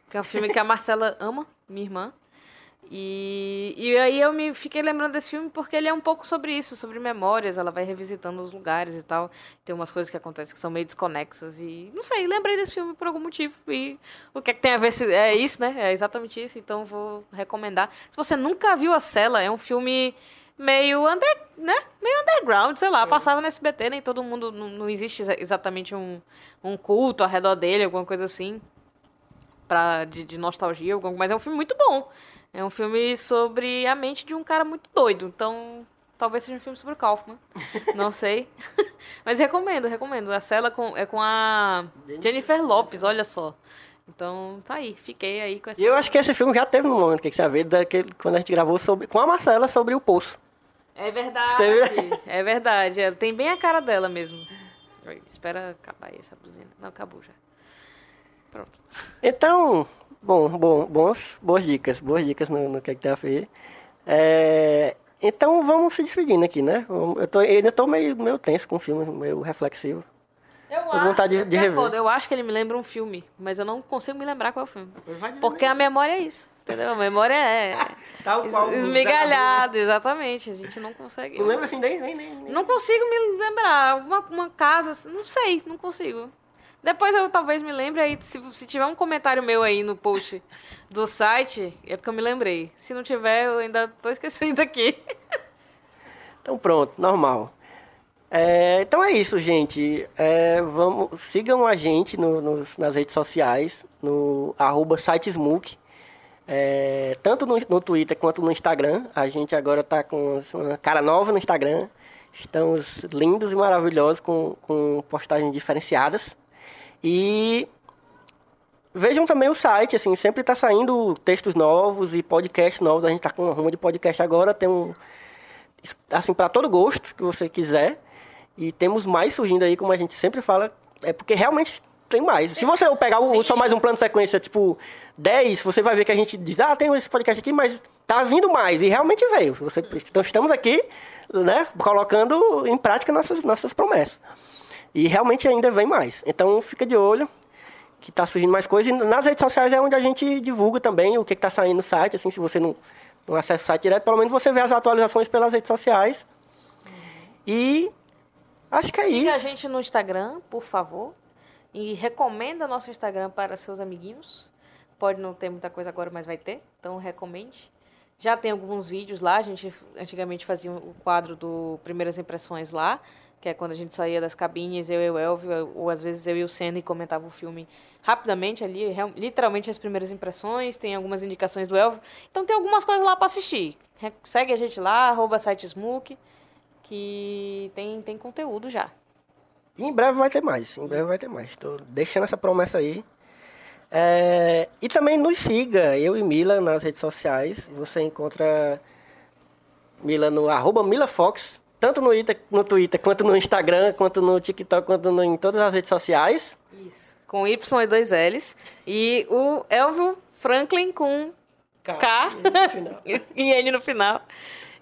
que é um filme que a Marcela ama, minha irmã. E, e aí eu me fiquei lembrando desse filme porque ele é um pouco sobre isso, sobre memórias, ela vai revisitando os lugares e tal. Tem umas coisas que acontecem que são meio desconexas e não sei, lembrei desse filme por algum motivo e o que é que tem a ver é isso, né? É exatamente isso, então vou recomendar. Se você nunca viu A Cela, é um filme meio under, né? Meio underground, sei lá, passava no SBT, nem todo mundo não, não existe exatamente um, um culto ao redor dele, alguma coisa assim. Pra, de, de nostalgia, mas é um filme muito bom. É um filme sobre a mente de um cara muito doido. Então, talvez seja um filme sobre o Kaufman. Não sei. Mas recomendo, recomendo. A cela com, é com a Jennifer Lopes, olha só. Então, tá aí. Fiquei aí com essa... Eu acho que esse filme já teve um momento que você vê daquele, quando a gente gravou sobre, com a Marcela sobre o Poço. É verdade. é verdade. É, tem bem a cara dela mesmo. Espera acabar aí essa buzina. Não, acabou já. Pronto. Então, Bom, bom, bons, boas dicas, boas dicas no, no que é que tem a ver. É, então vamos se despedindo aqui, né? Eu, tô, eu ainda tô meio, meio tenso com o filme, meio reflexivo. Eu Tô com vontade de- de é rever. foda, eu acho que ele me lembra um filme, mas eu não consigo me lembrar qual é o filme. Porque a memória é isso, entendeu? A memória é Tal qual esmigalhada, exatamente. A gente não consegue. Não lembro assim nem, nem, nem, nem. Não consigo me lembrar. Uma, uma casa, não sei, não consigo. Depois eu talvez me lembre aí, se, se tiver um comentário meu aí no post do site, é porque eu me lembrei. Se não tiver, eu ainda tô esquecendo aqui. Então pronto, normal. É, então é isso, gente. É, vamos, sigam a gente no- nas redes sociais, no arroba sitesmook. É, tanto no, no Twitter quanto no Instagram. A gente agora tá com uma cara nova no Instagram. Estamos lindos e maravilhosos com, com postagens diferenciadas. E vejam também o site, assim, sempre tá saindo textos novos e podcasts novos. A gente tá com uma ruma de podcast agora, tem um assim, para todo gosto que você quiser. E temos mais surgindo aí, como a gente sempre fala, é porque realmente tem mais. Se você pegar o, só mais um plano de sequência, tipo 10, você vai ver que a gente diz, ah, tem esse podcast aqui, mas tá vindo mais. E realmente veio. Você, então estamos aqui, né, colocando em prática nossas, nossas promessas. E realmente ainda vem mais. Então fica de olho que tá surgindo mais coisas. E nas redes sociais é onde a gente divulga também o que, que tá saindo no site. Assim, se você não, não acessa o site direto, pelo menos você vê as atualizações pelas redes sociais. E acho que é Siga a isso. gente no Instagram, por favor. E recomenda nosso Instagram para seus amiguinhos. Pode não ter muita coisa agora, mas vai ter. Então recomende. Já tem alguns vídeos lá. A gente antigamente fazia o quadro do Primeiras Impressões lá. Que é quando a gente saía das cabines, eu e o Elvio, ou às vezes eu e o Senna e comentava o filme rapidamente ali, real- literalmente as primeiras impressões, tem algumas indicações do Elvio. Então tem algumas coisas lá para assistir. Re- Segue a gente lá, arroba site Smook, que tem, tem conteúdo já. E em breve vai ter mais. Em breve vai ter mais. Tô deixando essa promessa aí. É, e também nos siga, eu e Mila, nas redes sociais. Você encontra Mila no arroba MilaFox, tanto no Twitter, no Twitter, quanto no Instagram, quanto no TikTok, quanto no- em todas as redes sociais. Isso. Com Y e dois L's. E o Elvio Franklin com K final. e N no final.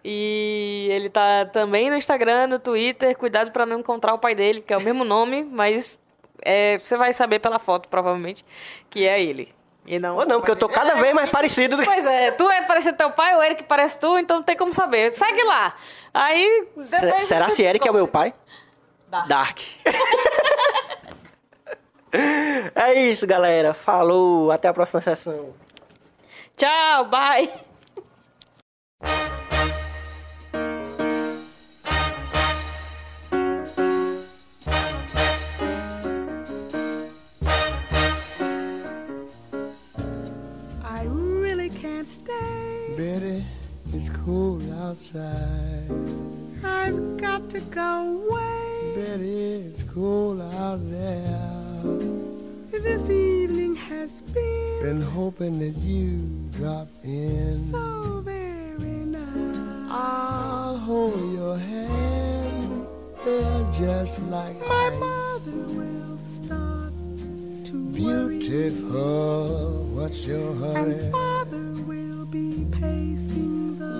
E ele tá também no Instagram, no Twitter. Cuidado pra não encontrar o pai dele, que é o mesmo nome, mas é, você vai saber pela foto, provavelmente, que é ele. E não, Ou não, porque eu tô cada vez mais parecido do. Pois é, tu é parecer teu pai ou que parece tu, então não tem como saber. Segue lá. Aí. Será se Eric é o meu pai? Dark. Dark. é isso, galera. Falou. Até a próxima sessão. Tchau, bye. Can't. Betty, it's cold outside. I've got to go away. Betty, it's cold out there. This evening has been Been hoping that you drop in. so very nice. I'll hold your hand. They're just like My ice. mother will start to worry, Beautiful, what's your hurry?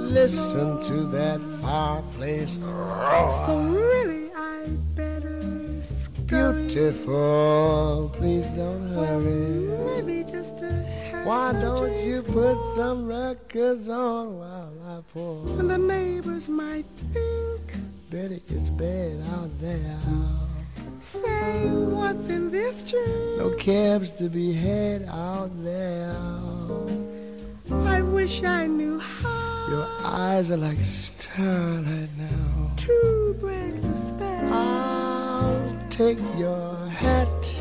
Listen to that fireplace. So really, I better scurry. Beautiful, please don't hurry. Maybe just have Why don't you put some records on while I pour? And the neighbors might think, Betty, it's bad out there. say, what's in this drink? No cabs to be had out there. I wish I knew how Your eyes are like starlight now. to break the spell. I'll take your hat.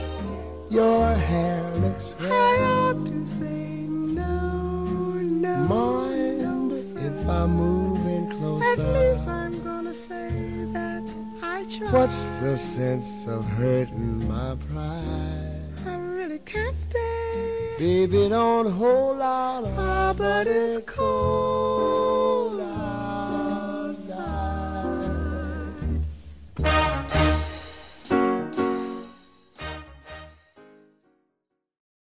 Your hair looks I right. ought to say no, no, Mind no, if. I move in At closer? least I'm gonna say that I tried. What's the sense of hurting my pride? I can't stay. Baby, don't hold out. Ah, but it's cold outside. outside.